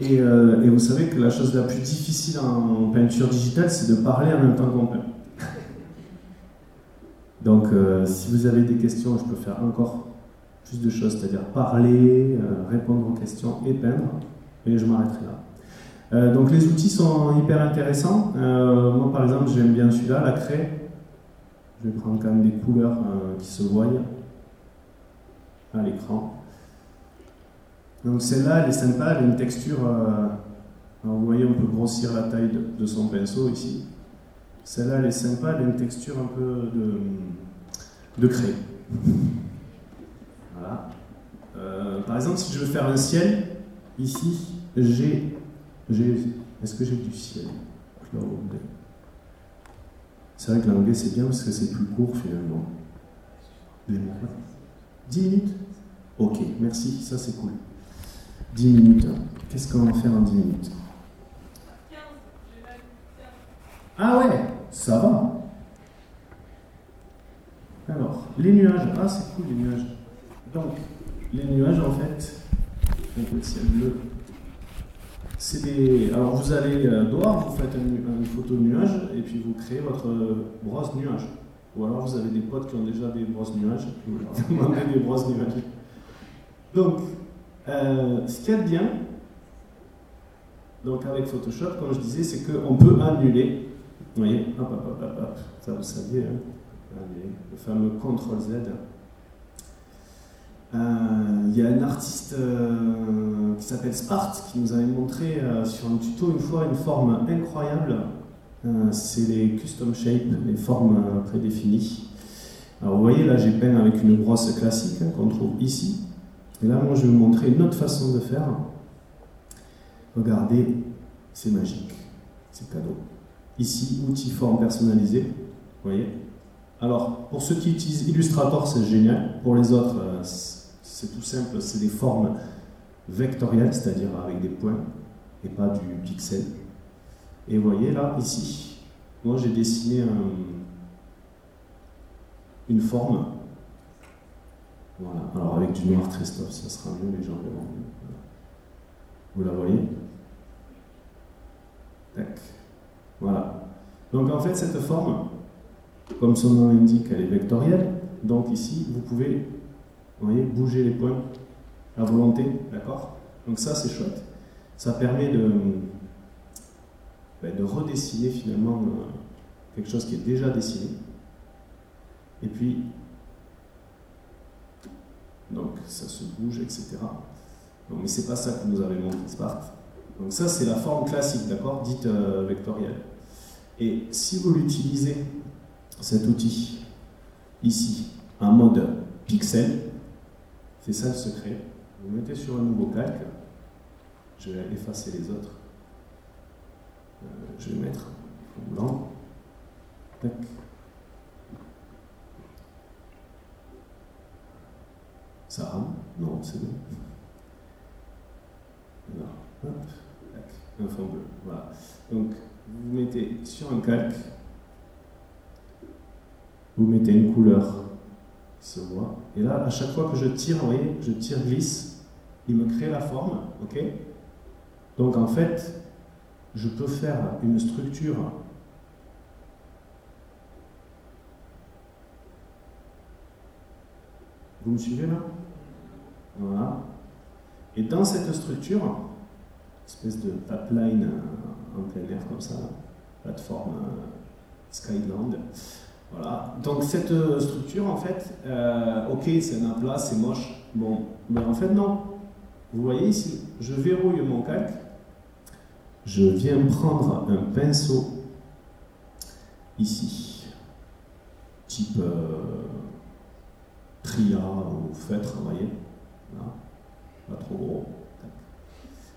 Et, euh, et vous savez que la chose la plus difficile en peinture digitale, c'est de parler en même temps qu'on peint. Donc, euh, si vous avez des questions, je peux faire encore plus de choses, c'est-à-dire parler, euh, répondre aux questions et peindre. Et je m'arrêterai là. Euh, donc, les outils sont hyper intéressants. Moi, par exemple, j'aime bien celui-là, la craie. Je vais prendre quand même des couleurs qui se voient à l'écran. Donc, celle-là, elle est sympa, elle a une texture. vous voyez, on peut grossir la taille de son pinceau ici. Celle-là, elle est sympa, elle a une texture un peu de, de craie. Voilà. Euh, par exemple, si je veux faire un ciel, ici, j'ai. Est-ce que j'ai du ciel? C'est vrai que l'anglais c'est bien parce que c'est plus court finalement. Les mots. 10 minutes? Ok, merci, ça c'est cool. 10 minutes. Qu'est-ce qu'on va faire en 10 minutes? Ah ouais, ça va. Alors, les nuages. Ah, c'est cool les nuages. Donc, les nuages en fait, peu de ciel bleu. c'est des. Alors vous allez dehors, vous faites un- une photo nuage et puis vous créez votre euh, brosse nuage. Ou alors vous avez des potes qui ont déjà des brosses nuages vous leur demandez des brosses nuages. Donc, euh, ce qu'il y a de bien, donc avec Photoshop, comme je disais, c'est qu'on peut annuler. Vous voyez, hop, hop, hop, hop, ça vous saviez, hein le fameux CTRL Z. Euh, Il y a un artiste euh, qui s'appelle Spart qui nous avait montré euh, sur un tuto une fois une forme incroyable. C'est les custom shapes, les formes prédéfinies. Alors vous voyez là j'ai peint avec une brosse classique hein, qu'on trouve ici. Et là moi je vais vous montrer une autre façon de faire. Regardez, c'est magique, c'est cadeau. Ici, outil forme personnalisée, vous voyez. Alors pour ceux qui utilisent Illustrator c'est génial, pour les autres euh, c'est tout simple, c'est des formes vectorielles, c'est-à-dire avec des points et pas du pixel. Et vous voyez là, ici, moi j'ai dessiné un- une forme. Voilà, alors avec du noir Christophe, ça sera mieux, les gens verront mieux. Vous la voyez? Tac. Voilà. Donc en fait, cette forme, comme son nom l'indique, elle est vectorielle. Donc ici, vous pouvez voyez, bouger les points à volonté, d'accord? Donc ça, c'est chouette. Ça permet de, ben, de redessiner finalement euh, quelque chose qui est déjà dessiné. Et puis, donc ça se bouge, etc. Donc, mais c'est pas ça que nous avait montré Spart. Donc ça, c'est la forme classique, d'accord? Dite euh, vectorielle. Et si vous l'utilisez, cet outil, ici, en mode pixel, c'est ça le secret. Vous mettez sur un nouveau calque. Je vais effacer les autres. Euh, je vais mettre blanc. Tac. Ça rame Non, c'est bon. Voilà. Hop. Un fond bleu. Voilà. Donc, vous mettez sur un calque, vous mettez une couleur qui se voit. Et là, à chaque fois que je tire, vous voyez, je tire, glisse, il me crée la forme, ok? Donc en fait, je peux faire une structure Vous me suivez là? Voilà. Et dans cette structure, espèce de pipeline euh, en plein air comme ça, plateforme euh, Skyland, voilà. Donc cette euh, structure, en fait, ok, c'est un plat, c'est moche. Bon, mais en fait non. Vous voyez ici, je verrouille mon calque. Je viens prendre un pinceau ici, type tria ou feutre, vous voyez. Là. Pas trop gros.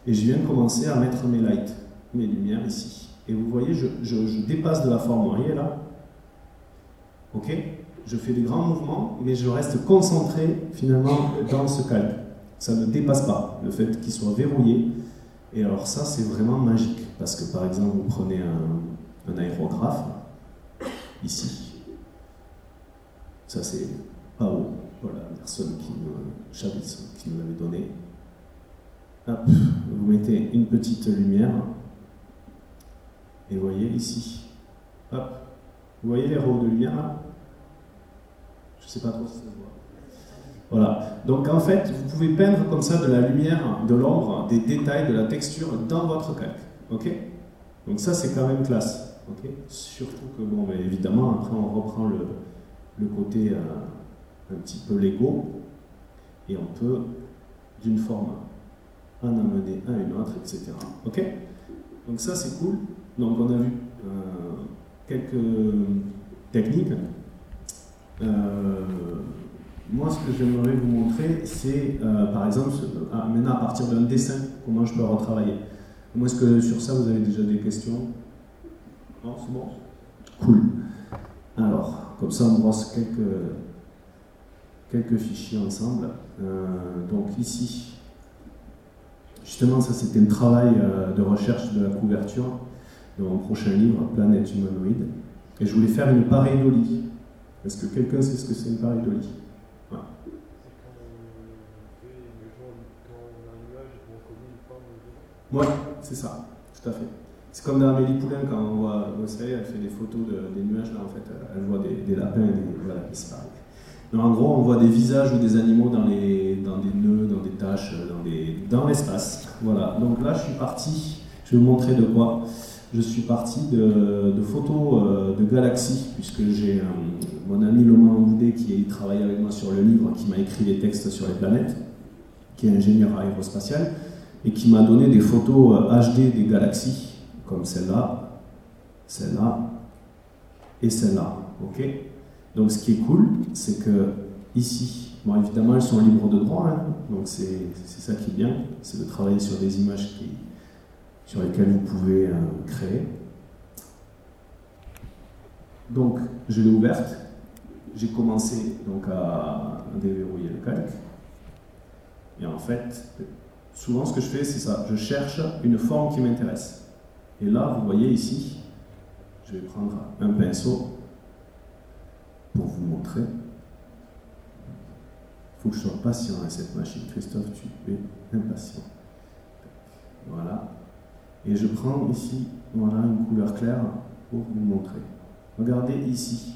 Et je viens commencer à mettre mes lights, mes lumières ici. Et vous voyez, je, je- dépasse de la forme, voyez là Ok? Je fais des grands mouvements, mais je reste concentré finalement dans ce calque. Ça ne dépasse pas le fait qu'il soit verrouillé. Et alors ça, c'est vraiment magique. Parce que par exemple, vous prenez un, un aérographe, ici. Ça, c'est Pao, voilà, la personne qui me, qui nous l'avait donné. Hop, vous mettez une petite lumière. Et voyez ici. Hop, vous voyez les rows de lumière là? Je ne sais pas trop si ça se voit. Voilà. Donc en fait, vous pouvez peindre comme ça de la lumière, de l'ombre, des détails, de la texture dans votre calque. Ok? Donc ça, c'est quand même classe. Ok? Surtout que, bon, mais évidemment, après, on reprend le, le côté euh, un petit peu Lego et on peut, d'une forme, en amener à une autre, etc. Ok? Donc ça, c'est cool. Donc on a vu euh, quelques techniques. Euh, moi, ce que j'aimerais vous montrer, c'est euh, par exemple, ah, maintenant à partir d'un dessin, comment je peux retravailler. Moi, est-ce que sur ça, vous avez déjà des questions? Non, c'est bon? Cool. Alors, comme ça, on brosse quelques, quelques fichiers ensemble. Donc ici, justement, ça c'était un travail euh, de recherche de la couverture de mon prochain livre, Planète humanoïde. Et je voulais faire une pareidolie. Est-ce que quelqu'un sait ce que c'est une pareidolie? De. Ouais, c'est ça, tout à fait. C'est comme dans Amélie Poulain, quand on voit, savez, elle fait des photos de, des nuages, là, en fait, elle voit des, lapins, des, voilà, pareil. Mais en gros, on voit des visages ou des animaux dans, les, dans des nœuds, dans des taches, dans, des, dans l'espace. Voilà, donc là, je suis parti, je vais vous montrer de quoi. Je suis parti de, photos euh, de galaxies, puisque j'ai euh, mon ami Loman Boudé qui travaille avec moi sur le livre, qui m'a écrit les textes sur les planètes, qui est ingénieur aérospatial, et qui m'a donné des photos HD euh, des galaxies comme celle-là, celle-là et celle-là. Ok? Donc ce qui est cool, c'est que ici, bon évidemment elles sont libres de droit, hein. donc c'est ça qui est bien, c'est de travailler sur des images qui, sur lesquelles vous pouvez euh, créer. Donc je l'ai ouverte, j'ai commencé donc à déverrouiller le calque, et en fait, souvent ce que je fais c'est ça, je cherche une forme qui m'intéresse. Et là, vous voyez ici, je vais prendre un pinceau pour vous montrer. Il faut que je sois patient avec cette machine. Christophe, tu es impatient. Voilà. Et je prends ici, voilà, une couleur claire pour vous montrer. Regardez ici.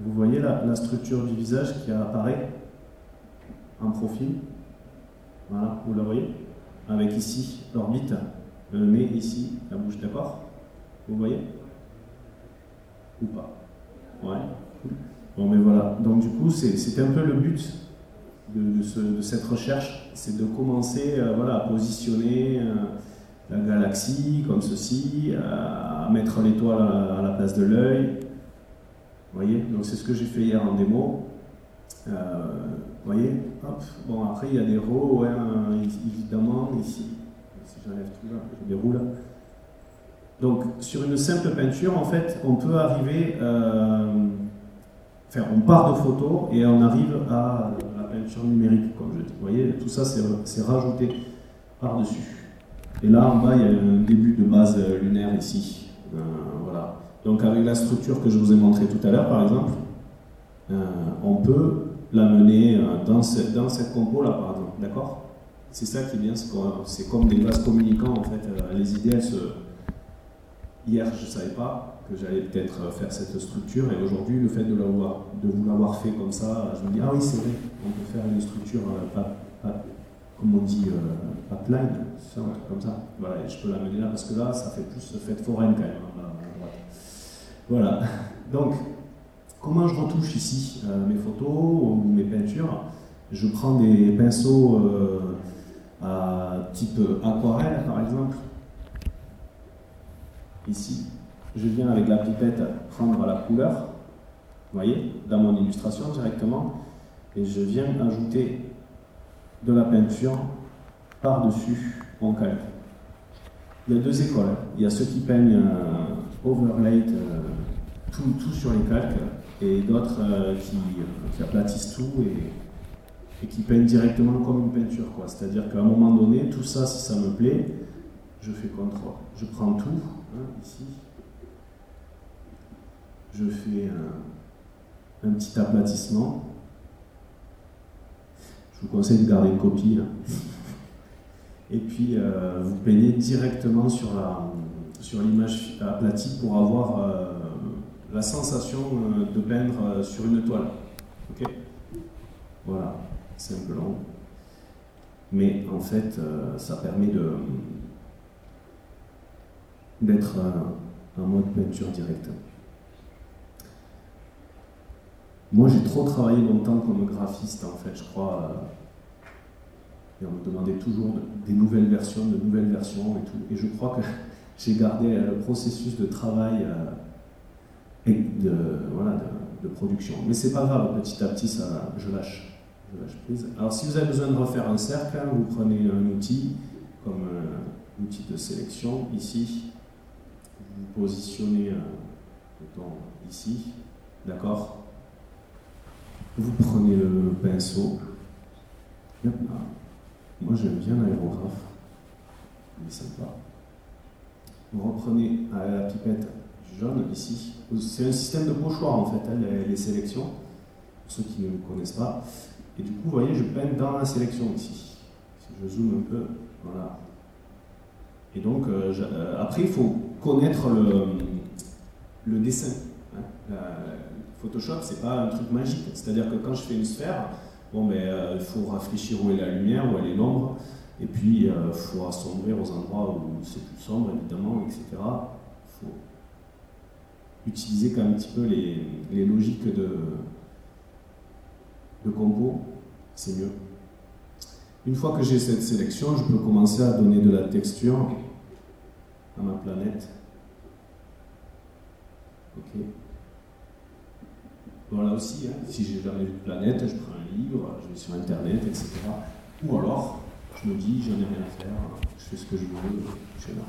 Vous voyez la, structure du visage qui apparaît en profil? Voilà, vous la voyez? Avec ici l'orbite le nez ici, la bouche, d'accord? Vous voyez? Ou pas? Ouais. Bon, mais voilà. Donc, du coup, c'est un peu le but de, cette recherche c'est de commencer euh, voilà, à positionner euh, la galaxie comme ceci, à mettre l'étoile à, la place de l'œil. Vous voyez? Donc, c'est ce que j'ai fait hier en démo. Euh, vous voyez? Hop. Bon, après, il y a des rows, évidemment, ici j'enlève tout là, je déroule. Donc, sur une simple peinture, en fait, on peut arriver. Enfin, on part de photos et on arrive à la peinture numérique, comme je dis. Vous voyez, tout ça, c'est rajouté par-dessus. Et là, en bas, il y a un début de base lunaire ici. Euh, voilà. Donc, avec la structure que je vous ai montrée tout à l'heure, par exemple, euh, on peut l'amener dans, dans cette compo-là, par exemple. D'accord? C'est ça qui est bien, c'est comme des vases communicants en fait. Euh, les idées, elles se... Hier, je ne savais pas que j'allais peut-être faire cette structure, et aujourd'hui, le fait de, l'avoir, de vous l'avoir fait comme ça, je me dis, ah oui, c'est vrai, on peut faire une structure, euh, pas, pas, comme on dit, euh, un truc comme ça. Voilà, et je peux l'amener là, parce que là, ça fait plus fête foraine quand même, hein, là, Voilà. Donc, comment je retouche ici mes photos ou mes peintures? Je prends des pinceaux type aquarelle par exemple. Ici, je viens avec la pipette prendre la couleur, vous voyez, dans mon illustration directement, et je viens ajouter de la peinture par-dessus mon calque. Il y a deux écoles. Il y a ceux qui peignent euh, overlay euh, tout, tout, sur les calques et d'autres euh, qui, aplatissent tout et qui peigne directement comme une peinture. C'est-à-dire qu'à un moment donné, tout ça, si ça me plaît, je fais contrôle. Je prends tout, hein, ici, je fais un, petit aplatissement. Je vous conseille de garder une copie. Et puis, euh, vous peignez directement sur, l'image aplatie pour avoir euh, la sensation euh, de peindre sur une toile. Ok? Voilà c'est un peu long. Mais en fait, ça permet d'être en mode peinture directe. Moi, j'ai trop travaillé longtemps comme graphiste, en fait, je crois. Euh, et on me demandait toujours des nouvelles versions, de nouvelles versions et tout. Et je crois que j'ai gardé le processus de travail euh, et de, voilà, de, production. Mais c'est pas grave, petit à petit, ça, je lâche. Alors si vous avez besoin de refaire un cercle, hein, vous prenez un outil comme un outil de sélection ici, vous positionnez euh, ici, d'accord? Vous prenez le pinceau, moi j'aime bien l'aérographe, il est sympa. Vous reprenez la pipette jaune ici, c'est un système de pochoir en fait, hein, les, sélections, pour ceux qui ne connaissent pas. Et du coup, vous voyez, je peins dans la sélection ici. Si je zoome un peu, voilà. Et donc, euh, euh, après, il faut connaître le, dessin. hein. Photoshop, c'est pas un truc magique. C'est-à-dire que quand je fais une sphère, bon, ben, euh, il faut réfléchir où est la lumière, où est l'ombre, et puis il faut assombrir aux endroits où c'est plus sombre, évidemment, etc. Il faut utiliser quand même un petit peu les, les logiques de, de compo, c'est mieux. Une fois que j'ai cette sélection, je peux commencer à donner de la texture à ma planète. Ok. Voilà aussi, hein, si j'ai jamais vu de planète, je prends un livre, je vais sur internet, etc. Ou alors, je me dis, j'en ai rien à faire, je fais ce que je veux, je là.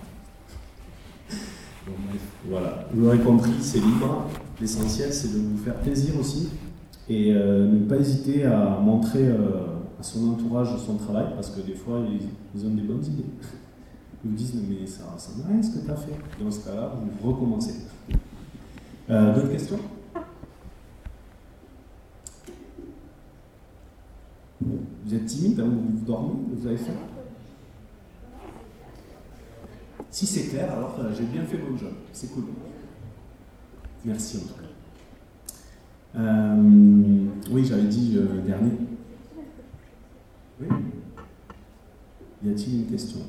Bon, bref, voilà, vous l'aurez compris, c'est libre. L'essentiel, c'est de vous faire plaisir aussi et euh, ne pas hésiter à montrer euh, à son entourage son travail parce que des fois, ils, ils ont des bonnes idées. Ils vous disent, mais ça ressemble à rien ce que tu as fait. Dans ce cas-là, vous recommencez. Euh, D'autres questions? Vous êtes timide, hein, vous, vous dormez, vous avez faim Si c'est clair, alors euh, j'ai bien fait mon job. C'est cool. Merci en tout cas. Euh, oui, j'avais dit euh, dernier. Oui Y a-t-il une question?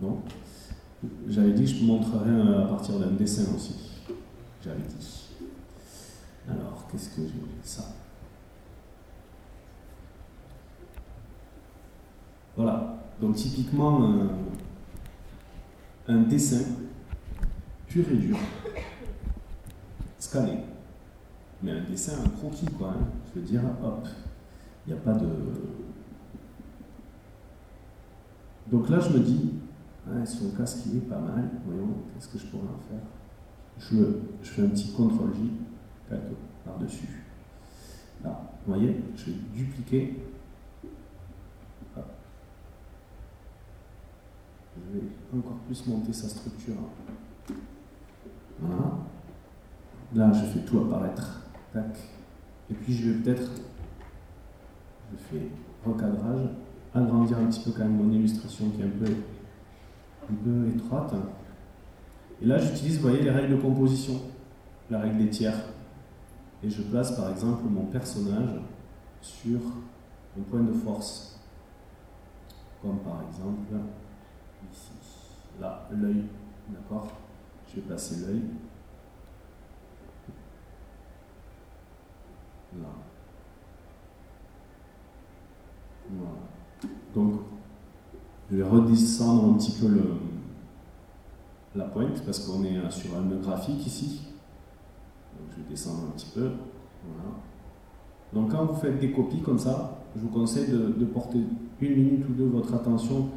Non? J'avais dit que je montrerai euh, à partir d'un dessin aussi. J'avais dit. Alors, qu'est-ce que j'ai? Ça. Voilà. Donc, typiquement, un, un dessin pur et dur, scanné. Mais un dessin, un croquis, quoi. hein. Je veux dire, hop, il n'y a pas de. Donc là, je me dis, ah, son casque, il est pas mal. Voyons, qu'est-ce que je pourrais en faire? Je, fais un petit CTRL-J, par-dessus. Là, vous voyez, je vais dupliquer. Hop. Je vais encore plus monter sa structure. Voilà. Là, je fais tout apparaître. Tac. Et puis, je vais peut-être. Je fais recadrage, agrandir un petit peu quand même mon illustration qui est un peu, un peu étroite. Et là, j'utilise, vous voyez, les règles de composition, la règle des tiers. Et je place par exemple mon personnage sur un point de force. Comme par exemple ici. Là, l'œil. D'accord Je vais placer l'œil. Là. Voilà. Donc, je vais redescendre un petit peu la pointe parce qu'on est sur un graphique ici. Donc, je vais descendre un petit peu. Voilà. Donc, quand vous faites des copies comme ça, je vous conseille de porter une minute ou deux votre attention,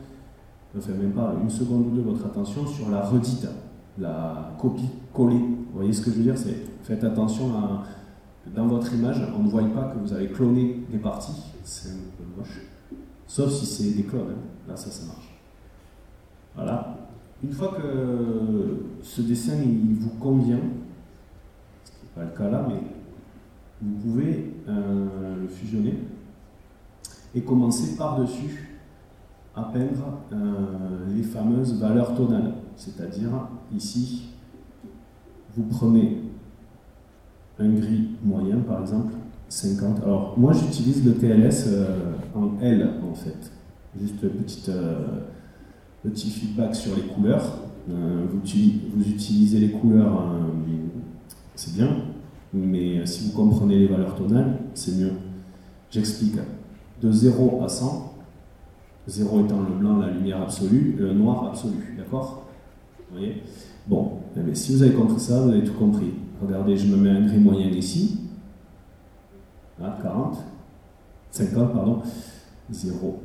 enfin même pas une seconde ou deux votre attention sur la redite, la copie collée. Vous voyez ce que je veux dire? C'est faites attention à dans votre image, on ne voit pas que vous avez cloné des parties, c'est un peu moche. Sauf si c'est des clones, hein. là ça, ça marche. Voilà. Une fois que ce dessin il vous convient, ce qui n'est pas le cas là, mais vous pouvez euh, le fusionner et commencer par-dessus à peindre euh, les fameuses valeurs tonales. C'est-à-dire, ici, vous prenez un gris moyen, par exemple, 50. Alors, moi, j'utilise le TLS euh, en L, en fait. Juste petite, euh, petit feedback sur les couleurs. Vous, uti- vous utilisez les couleurs, c'est bien, mais si vous comprenez les valeurs tonales, c'est mieux. J'explique. De 0 à 100, 0 étant le blanc, la lumière absolue, le noir absolu, d'accord Vous voyez Bon, eh si vous avez compris ça, vous avez tout compris. Regardez, je me mets un gris moyen ici. Là, 40. 50, pardon. 0.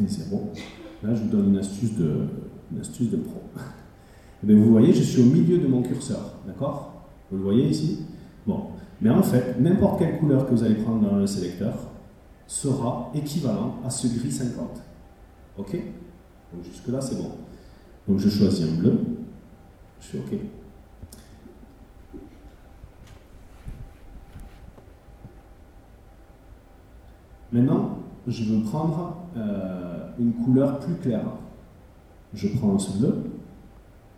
Et 0. Là, je vous donne une astuce de, une astuce de pro. Eh vous voyez, je suis au milieu de mon curseur. D'accord Vous le voyez ici Bon. Mais en fait, n'importe quelle couleur que vous allez prendre dans le sélecteur sera équivalent à ce gris 50. Ok? Donc jusque-là, c'est bon. Donc je choisis un bleu. Je fais OK. Maintenant, je veux prendre euh, une couleur plus claire. je prends ce bleu,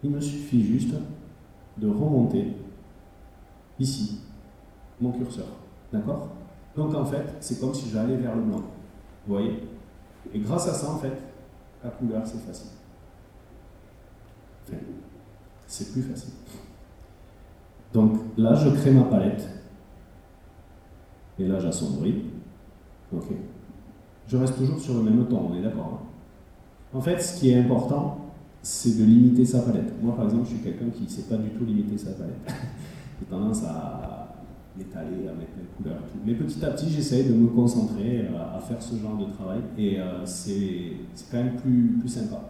il me suffit juste de remonter ici mon curseur. D'accord? Donc en fait, c'est comme si j'allais vers le blanc. Vous voyez? Et grâce à ça, en fait, la couleur, c'est facile. Enfin, c'est plus facile. Donc là, je crée ma palette. Et là, j'assombris. Ok. Je reste toujours sur le même ton, on est d'accord. hein? En fait, ce qui est important, c'est de limiter sa palette. Moi, par exemple, je suis quelqu'un qui ne sait pas du tout limiter sa palette. J'ai tendance à m'étaler, à mettre mes couleurs et tout. Mais petit à petit, j'essaye de me concentrer à, à, faire ce genre de travail et euh, c'est quand même plus, plus sympa.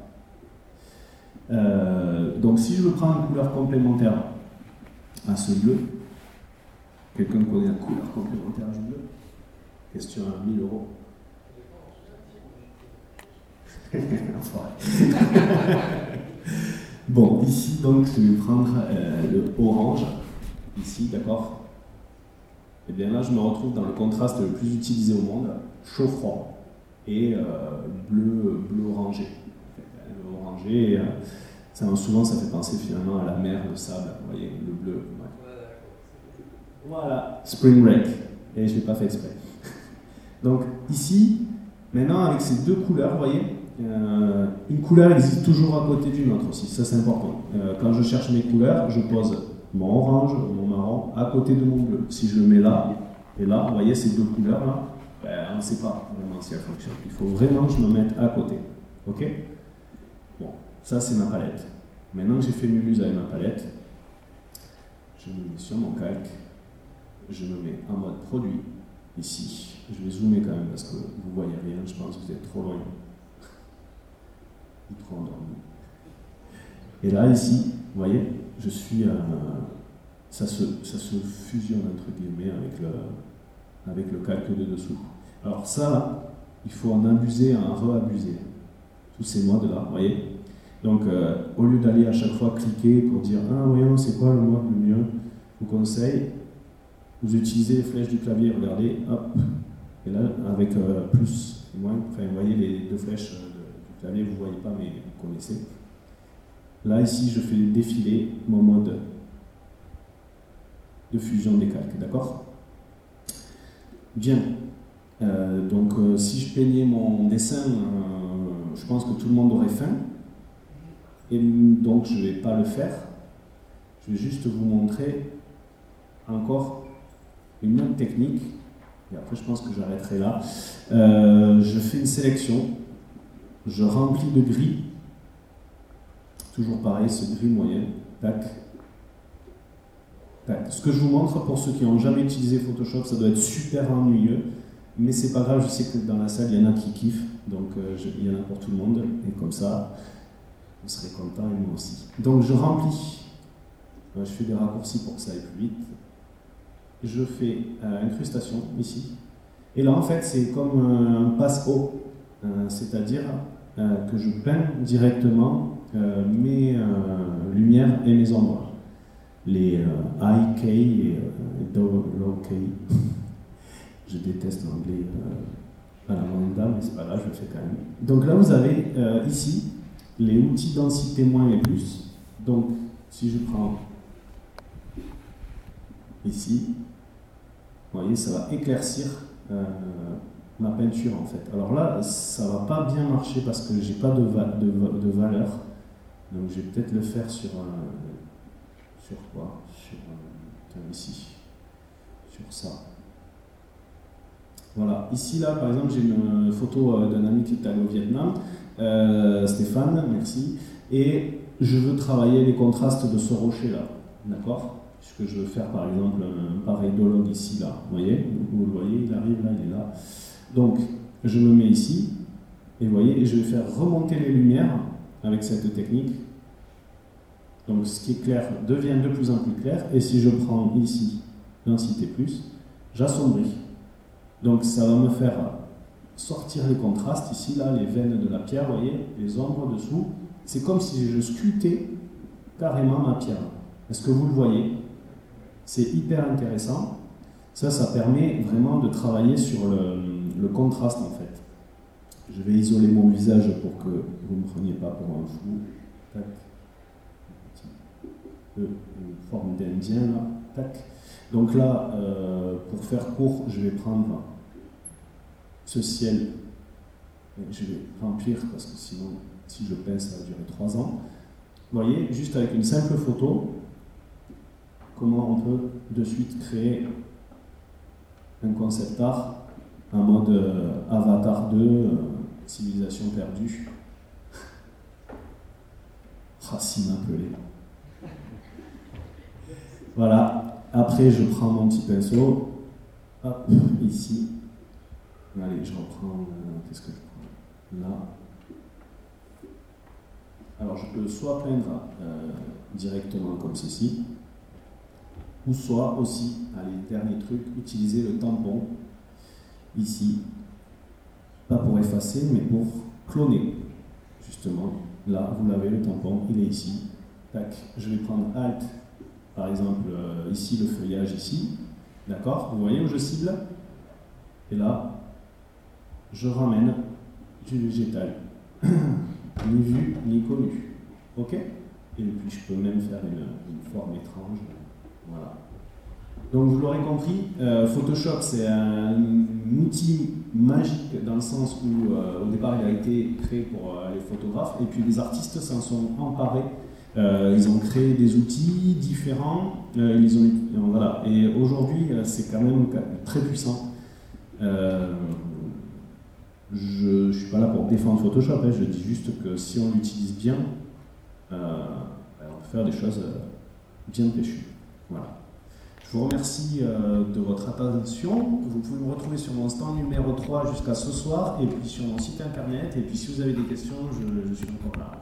Euh, donc, si je prends une couleur complémentaire à ce bleu, quelqu'un connaît la couleur complémentaire du bleu? Question à 1000 euros. bon, ici donc je vais prendre euh, le orange, ici, d'accord? Et bien là je me retrouve dans le contraste le plus utilisé au monde, chaud-froid, et euh, bleu, bleu orangé. Le orangé, euh, ça, souvent ça fait penser finalement à la mer de sable, vous voyez, le bleu. Ouais. Voilà, spring break, et je ne l'ai pas fait exprès. donc ici, maintenant avec ces deux couleurs, vous voyez, euh, une couleur existe toujours à côté d'une autre aussi, ça c'est important. Euh, quand je cherche mes couleurs, je pose mon orange, mon marron à côté de mon bleu. Si je le mets là et là, vous voyez ces deux couleurs là, ben, on ne sait pas vraiment si elles fonctionnent. Il faut vraiment que je me mette à côté. Ok? Bon, ça c'est ma palette. Maintenant que j'ai fait mumuse avec ma palette, je me mets sur mon calque, je me mets en mode produit ici. Je vais zoomer quand même parce que vous voyez rien, je pense que vous êtes trop loin trop endormi. Et là, ici, vous voyez, je suis. Euh, ça, se, ça se fusionne entre guillemets avec le, avec le calque de dessous. Alors, ça, il faut en abuser, en re-abuser. Tous ces modes-là, vous voyez Donc, euh, au lieu d'aller à chaque fois cliquer pour dire Ah, voyons, c'est quoi le mode le mieux vous conseille, vous utilisez les flèches du clavier, regardez, hop, et là, avec euh, plus et moins, enfin, vous voyez les deux flèches vous ne voyez pas, mais vous connaissez. Là, ici, je fais défiler mon mode de fusion des calques, d'accord? Bien. Euh, donc, euh, si je peignais mon dessin, euh, je pense que tout le monde aurait faim. Et donc, je ne vais pas le faire. Je vais juste vous montrer encore une autre technique. Et après, je pense que j'arrêterai là. je fais une sélection je remplis de gris, toujours pareil, ce gris moyen, tac, tac. Ce que je vous montre pour ceux qui n'ont jamais utilisé Photoshop, ça doit être super ennuyeux, mais c'est pas grave, je sais que dans la salle, il y en a qui kiffent, donc euh, il y en a pour tout le monde, et comme ça, vous serez content et moi aussi. Donc je remplis, je fais des raccourcis pour que ça aille plus vite, je fais euh, incrustation ici, et là en fait c'est comme un passe-haut, euh, c'est-à-dire euh, que je peins directement mes euh, lumières et mes ombres. Les high K et low K. je déteste l'anglais à la moyenne mais c'est pas grave, je le fais quand même. Donc là, vous avez ici les outils densité moins et plus. Donc, si je prends ici, vous voyez, ça va éclaircir ma peinture en fait. Alors là, ça va pas bien marcher parce que j'ai pas de, de, de, valeur. Donc je vais peut-être le faire sur sur quoi? Sur ici, sur ça. Voilà, ici là par exemple j'ai une photo euh, d'un ami qui est allé au Vietnam, euh, Stéphane, merci, et je veux travailler les contrastes de ce rocher là, d'accord? Puisque je veux faire par exemple un pareidologue ici là, vous voyez? Vous le voyez, il arrive là, il est là. Donc, je me mets ici, et vous voyez, et je vais faire remonter les lumières avec cette technique. Donc, ce qui est clair devient de plus en plus clair, et si je prends ici densité plus, j'assombris. Donc, ça va me faire sortir les contrastes ici, là, les veines de la pierre, vous voyez, les ombres dessous. C'est comme si je sculptais carrément ma pierre. Est-ce que vous le voyez? C'est hyper intéressant. Ça, ça permet vraiment de travailler sur le, le contraste en fait. Je vais isoler mon visage pour que vous ne me preniez pas pour un fou. Tac. Un petit E, une forme d'Indien là. Tac. Donc là, euh, pour faire court, je vais prendre ce ciel. Je vais remplir parce que sinon, si je pince, ça va durer 3 ans. Vous voyez, juste avec une simple photo, comment on peut de suite créer un concept art en mode euh, Avatar 2, euh, civilisation perdue. Racine appelée. Voilà. Après, je prends mon petit pinceau. Hop, ici. Allez, je reprends. euh, Qu'est-ce que je prends? Là. Alors, je peux soit peindre euh, directement comme ceci, ou soit aussi, allez, dernier truc, utiliser le tampon ici, pas pour effacer, mais pour cloner. Justement, là, vous l'avez, le tampon, il est ici. Tac, je vais prendre Alt, par exemple, euh, ici, le feuillage, ici. D'accord? Vous voyez où je cible? Et là, je ramène du végétal. ni vu, ni connu. Ok? Et puis, je peux même faire une, une forme étrange. Voilà. Donc vous l'aurez compris, euh, Photoshop c'est un outil magique dans le sens où euh, au départ il a été créé pour euh, les photographes et puis les artistes s'en sont emparés. Ils ont créé des outils différents, voilà. et aujourd'hui c'est quand même très puissant. Je ne suis pas là pour défendre Photoshop, hein, je dis juste que si on l'utilise bien, ben, on peut faire des choses bien péchues. Voilà. Je vous remercie euh, de votre attention. Vous pouvez me retrouver sur mon stand numéro 3 jusqu'à ce soir et puis sur mon site internet. Et puis si vous avez des questions, je, je suis encore là.